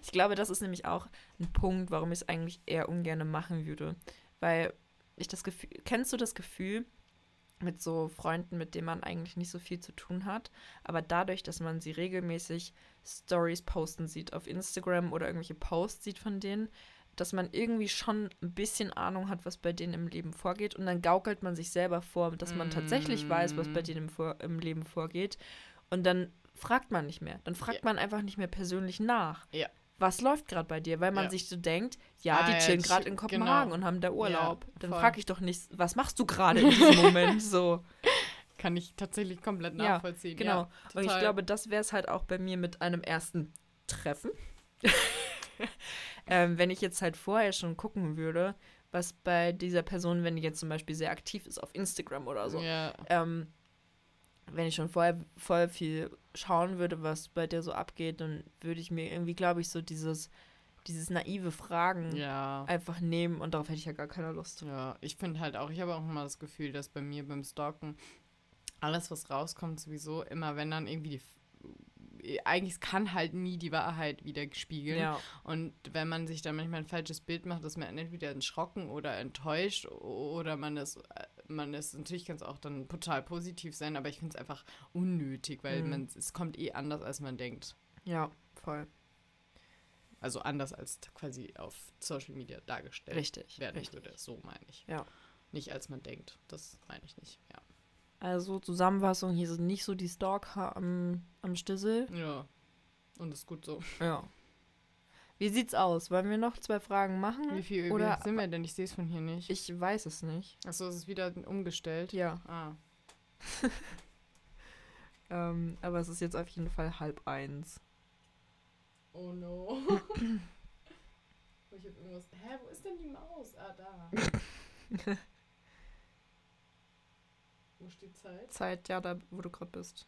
Ich glaube, das ist nämlich auch ein Punkt, warum ich es eigentlich eher ungern machen würde. Weil ich das Gefühl, kennst du das Gefühl mit so Freunden, mit denen man eigentlich nicht so viel zu tun hat, aber dadurch, dass man sie regelmäßig Stories posten sieht auf Instagram oder irgendwelche Posts sieht von denen, dass man irgendwie schon ein bisschen Ahnung hat, was bei denen im Leben vorgeht und dann gaukelt man sich selber vor, dass man tatsächlich weiß, was bei Mm. denen im, vor im Leben vorgeht und dann fragt man nicht mehr. Dann fragt Ja. man einfach nicht mehr persönlich nach. Ja. Was läuft gerade bei dir? Weil man Ja. sich so denkt, ja, Ah, die ja, chillen chill- gerade in genau. Kopenhagen und haben da Urlaub. Dann voll. frage ich doch nicht, was machst du gerade in diesem *laughs* Moment? So, Kann ich tatsächlich komplett Ja, nachvollziehen. genau. Ja, und ich glaube, das wäre es halt auch bei mir mit einem ersten Treffen. *laughs* ähm, wenn ich jetzt halt vorher schon gucken würde, was bei dieser Person, wenn die jetzt zum Beispiel sehr aktiv ist auf Instagram oder so, Ja, ähm, wenn ich schon vorher voll viel schauen würde, was bei der so abgeht, dann würde ich mir irgendwie, glaube ich, so dieses, dieses naive Fragen ja. einfach nehmen und darauf hätte ich ja gar keine Lust. Ja, ich finde halt auch, ich habe auch immer das Gefühl, dass bei mir beim Stalken alles, was rauskommt, sowieso immer, wenn dann irgendwie die. Eigentlich kann halt nie die Wahrheit wieder spiegeln. Ja, Und wenn man sich dann manchmal ein falsches Bild macht, ist man entweder erschrocken oder enttäuscht oder man ist, äh, man ist, natürlich kann es auch dann total positiv sein, aber ich finde es einfach unnötig, weil Mhm. man, es kommt eh anders, als man denkt. ja, voll. Also anders als quasi auf Social Media dargestellt Richtig. werden richtig. würde. So meine ich. Ja. Nicht als man denkt. Das meine ich nicht. Ja. Also Zusammenfassung, hier sind nicht so die Stalker am, am Stissel. Ja. Und ist gut so. Ja. Wie sieht's aus? Wollen wir noch zwei Fragen machen? Wie viel Oder sind wir denn? Ich sehe es von hier nicht. ich weiß es nicht. Achso, es ist wieder umgestellt. Ja. Ah. *laughs* Ähm, aber es ist jetzt auf jeden Fall halb eins. Oh no. *coughs* ich hab irgendwas. Hä, wo ist denn die Maus? Ah, da. *laughs* wo steht Zeit? Zeit, ja, da wo du gerade bist.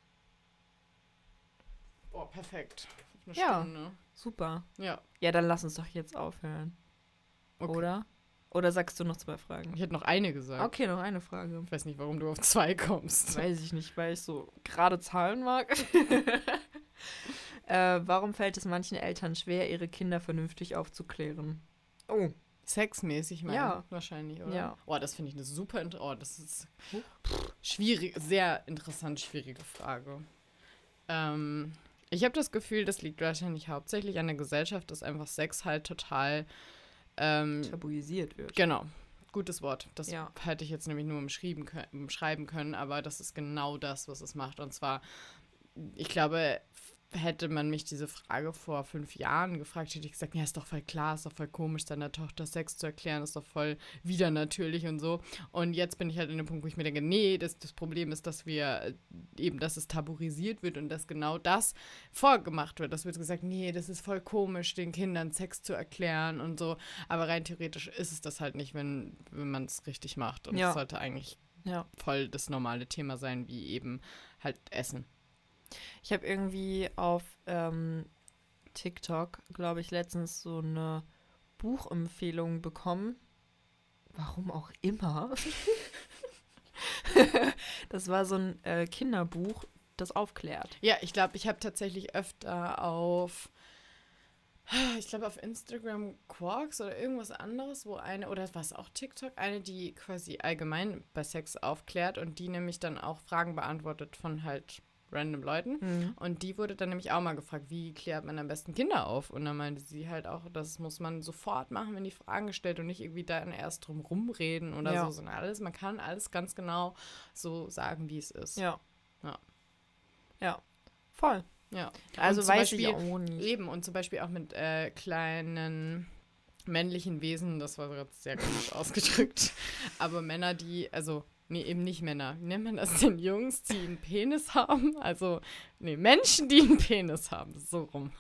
Boah, perfekt. Eine Ja. Stunde. Super. Ja. Ja, dann lass uns doch jetzt aufhören. Okay. Oder? Oder sagst du noch zwei Fragen? Ich hätte noch eine gesagt. Okay, noch eine Frage. Ich weiß nicht, warum du auf zwei kommst. Weiß ich nicht, weil ich so gerade Zahlen mag. *laughs* äh, warum fällt es manchen Eltern schwer, ihre Kinder vernünftig aufzuklären? Oh, Sexmäßig, meine Ja. wahrscheinlich, oder? Ja. Oh, das finde ich eine super, oh, das ist schwierig, sehr interessant, schwierige Frage. Ähm, ich habe das Gefühl, das liegt wahrscheinlich hauptsächlich an der Gesellschaft, dass einfach Sex halt total, ähm, tabuisiert wird. genau, gutes Wort. Das Ja. hätte ich jetzt nämlich nur umschrieben können, umschreiben können, aber das ist genau das, was es macht. Und zwar, ich glaube, hätte man mich diese Frage vor fünf Jahren gefragt, hätte ich gesagt, ja, ist doch voll klar, ist doch voll komisch, deiner Tochter Sex zu erklären, ist doch voll wieder natürlich und so. Und jetzt bin ich halt in dem Punkt, wo ich mir denke, nee, das, das Problem ist, dass wir äh, eben, dass es tabuisiert wird und dass genau das vorgemacht wird. Das wird gesagt, nee, das ist voll komisch, den Kindern Sex zu erklären und so. Aber rein theoretisch ist es das halt nicht, wenn, wenn man es richtig macht. Und es Ja. sollte eigentlich Ja. voll das normale Thema sein, wie eben halt Essen. Ich habe irgendwie auf ähm, TikTok, glaube ich, letztens so eine Buchempfehlung bekommen. Warum auch immer. *laughs* das war so ein äh, Kinderbuch, das aufklärt. Ja, ich glaube, ich habe tatsächlich öfter auf, ich glaube auf Instagram Quarks oder irgendwas anderes, wo eine, oder was auch TikTok, eine, die quasi allgemein bei Sex aufklärt und die nämlich dann auch Fragen beantwortet von halt random Leuten. Und die wurde dann nämlich auch mal gefragt, wie klärt man am besten Kinder auf? Und dann meinte sie halt auch, das muss man sofort machen, wenn die Fragen gestellt und nicht irgendwie dann erst drum rumreden oder Ja. so, sondern alles, man kann alles ganz genau so sagen, wie es ist. Ja. Ja. Ja. Voll. Ja. Also weiß ich Beispiel- auch nicht. Eben, und zum Beispiel auch mit äh, kleinen männlichen Wesen, das war gerade sehr komisch *laughs* ausgedrückt, aber Männer, die, also, nee, eben nicht Männer, wie nennt man das denn? Jungs, die einen Penis haben? Also, nee, Menschen, die einen Penis haben, so rum.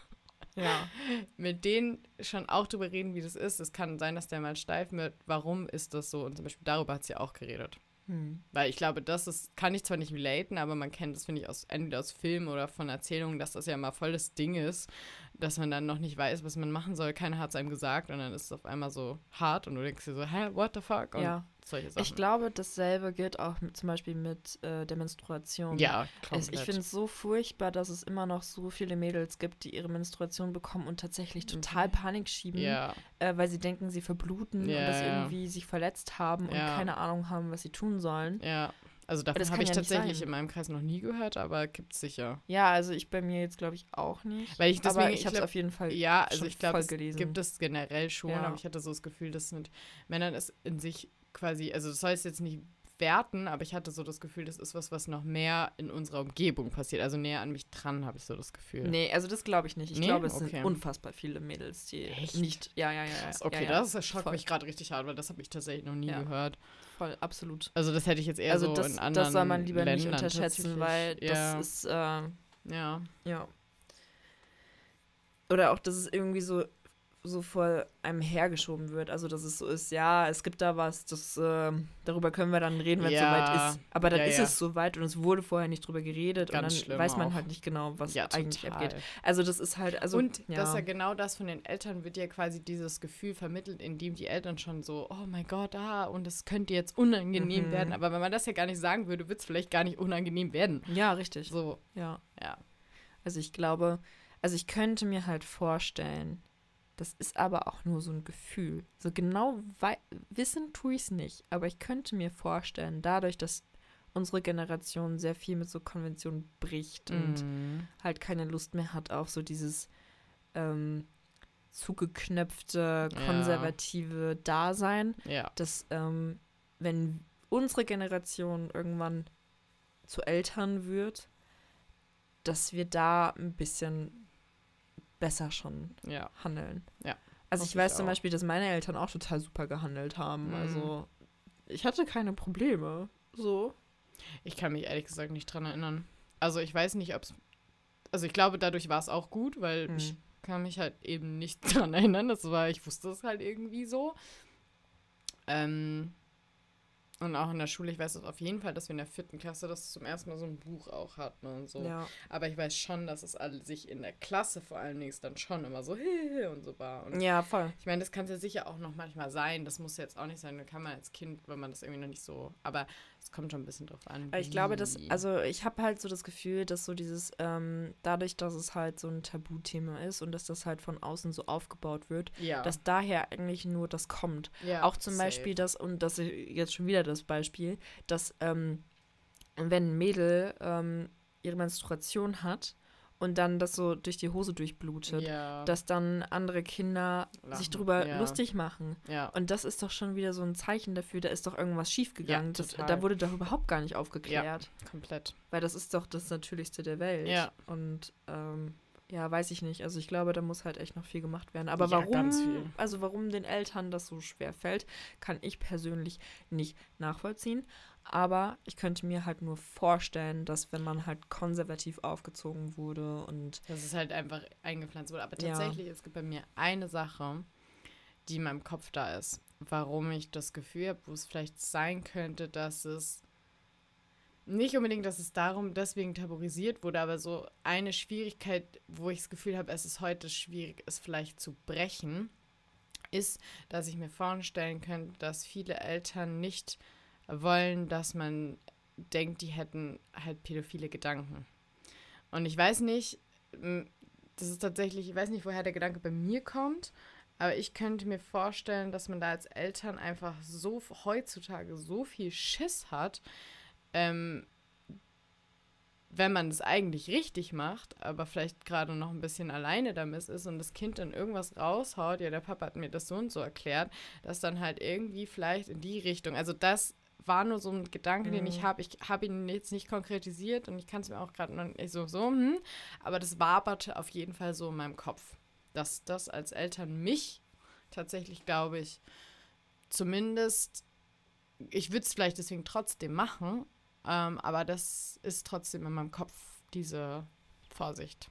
Ja. Mit denen schon auch drüber reden, wie das ist. Es kann sein, dass der mal steif wird. Warum ist das so? Und zum Beispiel darüber hat sie auch geredet. Hm. Weil ich glaube, das ist, kann ich zwar nicht relaten, aber man kennt das, finde ich, aus, entweder aus Filmen oder von Erzählungen, dass das ja immer voll das Ding ist, dass man dann noch nicht weiß, was man machen soll. Keiner hat es einem gesagt und dann ist es auf einmal so hart und du denkst dir so, hä, what the fuck? Und Ja, solche Sachen. Ich glaube, dasselbe gilt auch mit, zum Beispiel mit äh, der Menstruation. ja, Es, komplett. ich finde es so furchtbar, dass es immer noch so viele Mädels gibt, die ihre Menstruation bekommen und tatsächlich total Panik schieben, Mhm. ja, äh, weil sie denken, sie verbluten und Ja, dass ja. irgendwie sich verletzt haben und Ja. keine Ahnung haben, was sie tun sollen. ja. Also davon habe ich ja tatsächlich in meinem Kreis noch nie gehört, aber gibt's sicher. Ja, also ich bei mir jetzt glaube ich auch nicht. Weil ich aber deswegen- ich ich habe es auf jeden Fall Ja, also ich glaube, voll es gelesen. gibt es generell schon, Ja. aber ich hatte so das Gefühl, dass mit Männern es in sich quasi, also das soll es jetzt nicht werten, aber ich hatte so das Gefühl, das ist was, was noch mehr in unserer Umgebung passiert. Also näher an mich dran, habe ich so das Gefühl. Nee, also das glaube ich nicht. Ich Nee? glaube, es Okay. sind unfassbar viele Mädels, die Echt? nicht. Ja, ja, ja. ja. Krass, Okay, ja, ja. das schockt voll. mich gerade richtig hart, weil das habe ich tatsächlich noch nie Ja. gehört. Voll, absolut. Also das hätte ich jetzt eher also so das, in anderen das soll man lieber nicht Ländern unterschätzen, weil das ist, äh, ja, ja. Oder auch, dass es irgendwie so, so vor einem hergeschoben wird. Also, dass es so ist, ja, es gibt da was, das, äh, darüber können wir dann reden, wenn es Ja, soweit ist. Aber dann ja, ist ja. es soweit und es wurde vorher nicht drüber geredet Ganz und dann weiß man auch. halt nicht genau, was eigentlich total. abgeht. Also, das ist halt, also, und ja. das ist ja genau das von den Eltern, wird ja quasi dieses Gefühl vermittelt, in dem die Eltern schon so, oh mein Gott, ah, und es könnte jetzt unangenehm Mhm. werden. Aber wenn man das ja gar nicht sagen würde, wird es vielleicht gar nicht unangenehm werden. ja, richtig. So, Ja. ja. Also ich glaube, also ich könnte mir halt vorstellen, das ist aber auch nur so ein Gefühl. So genau wissen tue ich es nicht, aber ich könnte mir vorstellen, dadurch, dass unsere Generation sehr viel mit so Konventionen bricht und Mhm. halt keine Lust mehr hat auf so dieses ähm, zugeknöpfte, Ja. konservative Dasein, Ja, dass ähm, wenn unsere Generation irgendwann zu Eltern wird, dass wir da ein bisschen besser schon ja. handeln. Ja, Also ich weiß ich zum. Beispiel, dass meine Eltern auch total super gehandelt haben. Mhm. Also ich hatte keine Probleme. So. Ich kann mich ehrlich gesagt nicht dran erinnern. Also ich weiß nicht, ob es. Also ich glaube, dadurch war es auch gut, weil Mhm. ich kann mich halt eben nicht *laughs* dran erinnern. Das war, ich wusste es halt irgendwie so. Ähm, und auch in der Schule, ich weiß es auf jeden Fall, dass wir in der vierten Klasse das zum ersten Mal so ein Buch auch hatten und so. Ja. Aber ich weiß schon, dass es sich in der Klasse vor allen Dingen dann schon immer so *laughs* und so war. Und Ja, voll. ich meine, das kann es ja sicher auch noch manchmal sein. Das muss jetzt auch nicht sein. Da kann man als Kind, wenn man das irgendwie noch nicht so. Aber es kommt schon ein bisschen drauf an. Aber ich glaube, dass, also ich habe halt so das Gefühl, dass so dieses, ähm, dadurch, dass es halt so ein Tabuthema ist und dass das halt von außen so aufgebaut wird, ja. dass daher eigentlich nur das kommt. ja, Auch zum safe. Beispiel das, und das ist jetzt schon wieder das Beispiel, dass ähm, wenn ein Mädel ähm, ihre Menstruation hat und dann das so durch die Hose durchblutet, Ja. dass dann andere Kinder sich Lachen, drüber ja. lustig machen. ja. Und das ist doch schon wieder so ein Zeichen dafür, da ist doch irgendwas schiefgegangen. das, da wurde doch überhaupt gar nicht aufgeklärt. komplett. Weil das ist doch das Natürlichste der Welt. Ja. Und ähm, ja, weiß ich nicht. Also ich glaube, da muss halt echt noch viel gemacht werden. Aber Ja, warum, ganz viel. also warum den Eltern das so schwer fällt, kann ich persönlich nicht nachvollziehen. Aber ich könnte mir halt nur vorstellen, dass wenn man halt konservativ aufgezogen wurde und Dass es halt einfach eingepflanzt wurde. Aber Ja. tatsächlich, es gibt bei mir eine Sache, die in meinem Kopf da ist. Warum ich das Gefühl habe, wo es vielleicht sein könnte, dass es nicht unbedingt, dass es darum deswegen tabuisiert wurde, aber so eine Schwierigkeit, wo ich das Gefühl habe, es ist heute schwierig, es vielleicht zu brechen, ist, dass ich mir vorstellen könnte, dass viele Eltern nicht wollen, dass man denkt, die hätten halt pädophile Gedanken. Und ich weiß nicht, das ist tatsächlich, ich weiß nicht, woher der Gedanke bei mir kommt, aber ich könnte mir vorstellen, dass man da als Eltern einfach so heutzutage so viel Schiss hat, ähm, wenn man es eigentlich richtig macht, aber vielleicht gerade noch ein bisschen alleine damit ist und das Kind dann irgendwas raushaut, ja, der Papa hat mir das so und so erklärt, dass dann halt irgendwie vielleicht in die Richtung, also das war nur so ein Gedanke, den ich Mhm. habe. Ich habe ihn jetzt nicht konkretisiert und ich kann es mir auch gerade noch nicht so, so, hm, aber das waberte auf jeden Fall so in meinem Kopf, dass das als Eltern mich tatsächlich, glaube ich, zumindest, ich würde es vielleicht deswegen trotzdem machen, ähm, aber das ist trotzdem in meinem Kopf diese Vorsicht.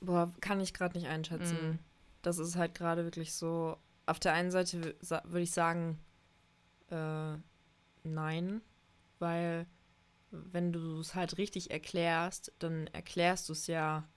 boah, kann ich gerade nicht einschätzen. Mm. Das ist halt gerade wirklich so. Auf der einen Seite würde ich sagen, äh, nein, weil wenn du es halt richtig erklärst, dann erklärst du es ja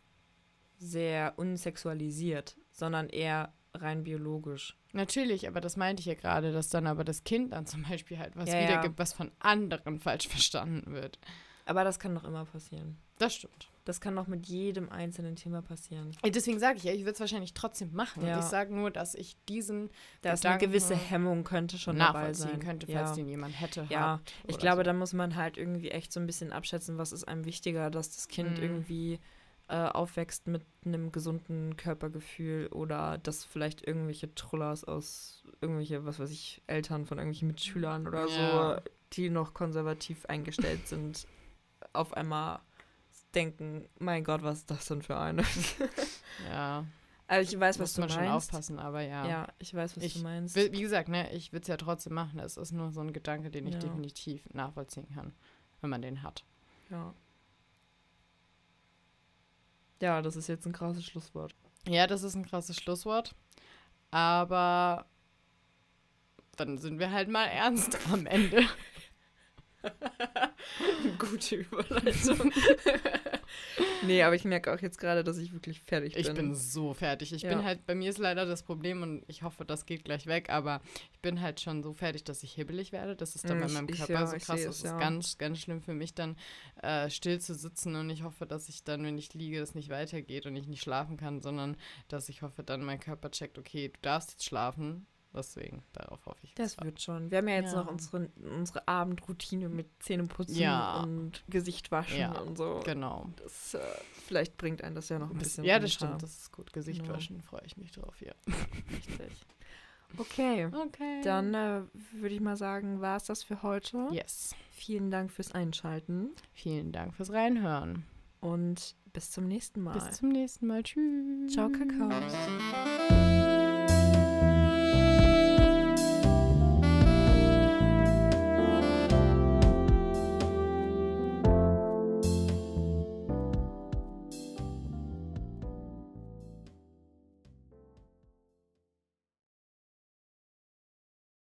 sehr unsexualisiert, sondern eher rein biologisch. Natürlich, aber das meinte ich ja gerade, dass dann aber das Kind dann zum Beispiel halt was Ja, ja. wiedergibt, was von anderen falsch verstanden wird. Aber das kann doch immer passieren. Das stimmt. Das kann doch mit jedem einzelnen Thema passieren. Ey, Deswegen sage ich ja, ich würde es wahrscheinlich trotzdem machen. Ja. Ich sage nur, dass ich diesen Da ist eine gewisse Hemmung, könnte schon dabei sein. könnte, ja. falls den jemand hätte. Ja, Ich glaube, so. da muss man halt irgendwie echt so ein bisschen abschätzen, was ist einem wichtiger, dass das Kind Mhm. irgendwie äh, aufwächst mit einem gesunden Körpergefühl oder dass vielleicht irgendwelche Trullers aus irgendwelche, was weiß ich, Eltern von irgendwelchen Mitschülern oder Ja. so, die noch konservativ eingestellt sind, auf einmal denken, mein Gott, was ist das denn für eine? *laughs* Ja, also ich weiß, was muss du man schon meinst. aufpassen, aber ja. Ja. ich weiß, was Ich du meinst. Wie wie gesagt, ne, ich würde es ja trotzdem machen. Es ist nur so ein Gedanke, den ich Ja. definitiv nachvollziehen kann, wenn man den hat. Ja. Ja, das ist jetzt ein krasses Schlusswort. Ja, das ist ein krasses Schlusswort. Aber dann sind wir halt mal ernst am Ende. *laughs* *laughs* Gute Überleitung. *laughs* nee, aber ich merke auch jetzt gerade, dass ich wirklich fertig bin. Ich bin so fertig. Ich Ja. bin halt, bei mir ist leider das Problem und ich hoffe, das geht gleich weg, aber ich bin halt schon so fertig, dass ich hibbelig werde. Das ist dann Mm, bei ich- meinem ich- Körper ja, so krass. es, ist ja. ganz, ganz schlimm für mich dann äh, still zu sitzen und ich hoffe, dass ich dann, wenn ich liege, es nicht weitergeht und ich nicht schlafen kann, sondern dass ich hoffe, dann mein Körper checkt, okay, du darfst jetzt schlafen. Deswegen, darauf hoffe ich. Das wird schon. Wir haben ja jetzt Ja. noch unsere, unsere Abendroutine mit Zähneputzen Ja. und Gesicht waschen Ja, und so. Genau. Das, äh, vielleicht bringt einen das ja noch ein bisschen Ja, das stimmt. Das ist gut. Gesicht Genau. waschen, freue ich mich drauf, ja. Richtig. Okay, Okay. dann äh, würde ich mal sagen, war es das für heute. Yes. Vielen Dank fürs Einschalten Vielen Dank fürs Reinhören. und bis zum nächsten Mal. Bis zum nächsten Mal. Tschüss. Ciao, Kakao.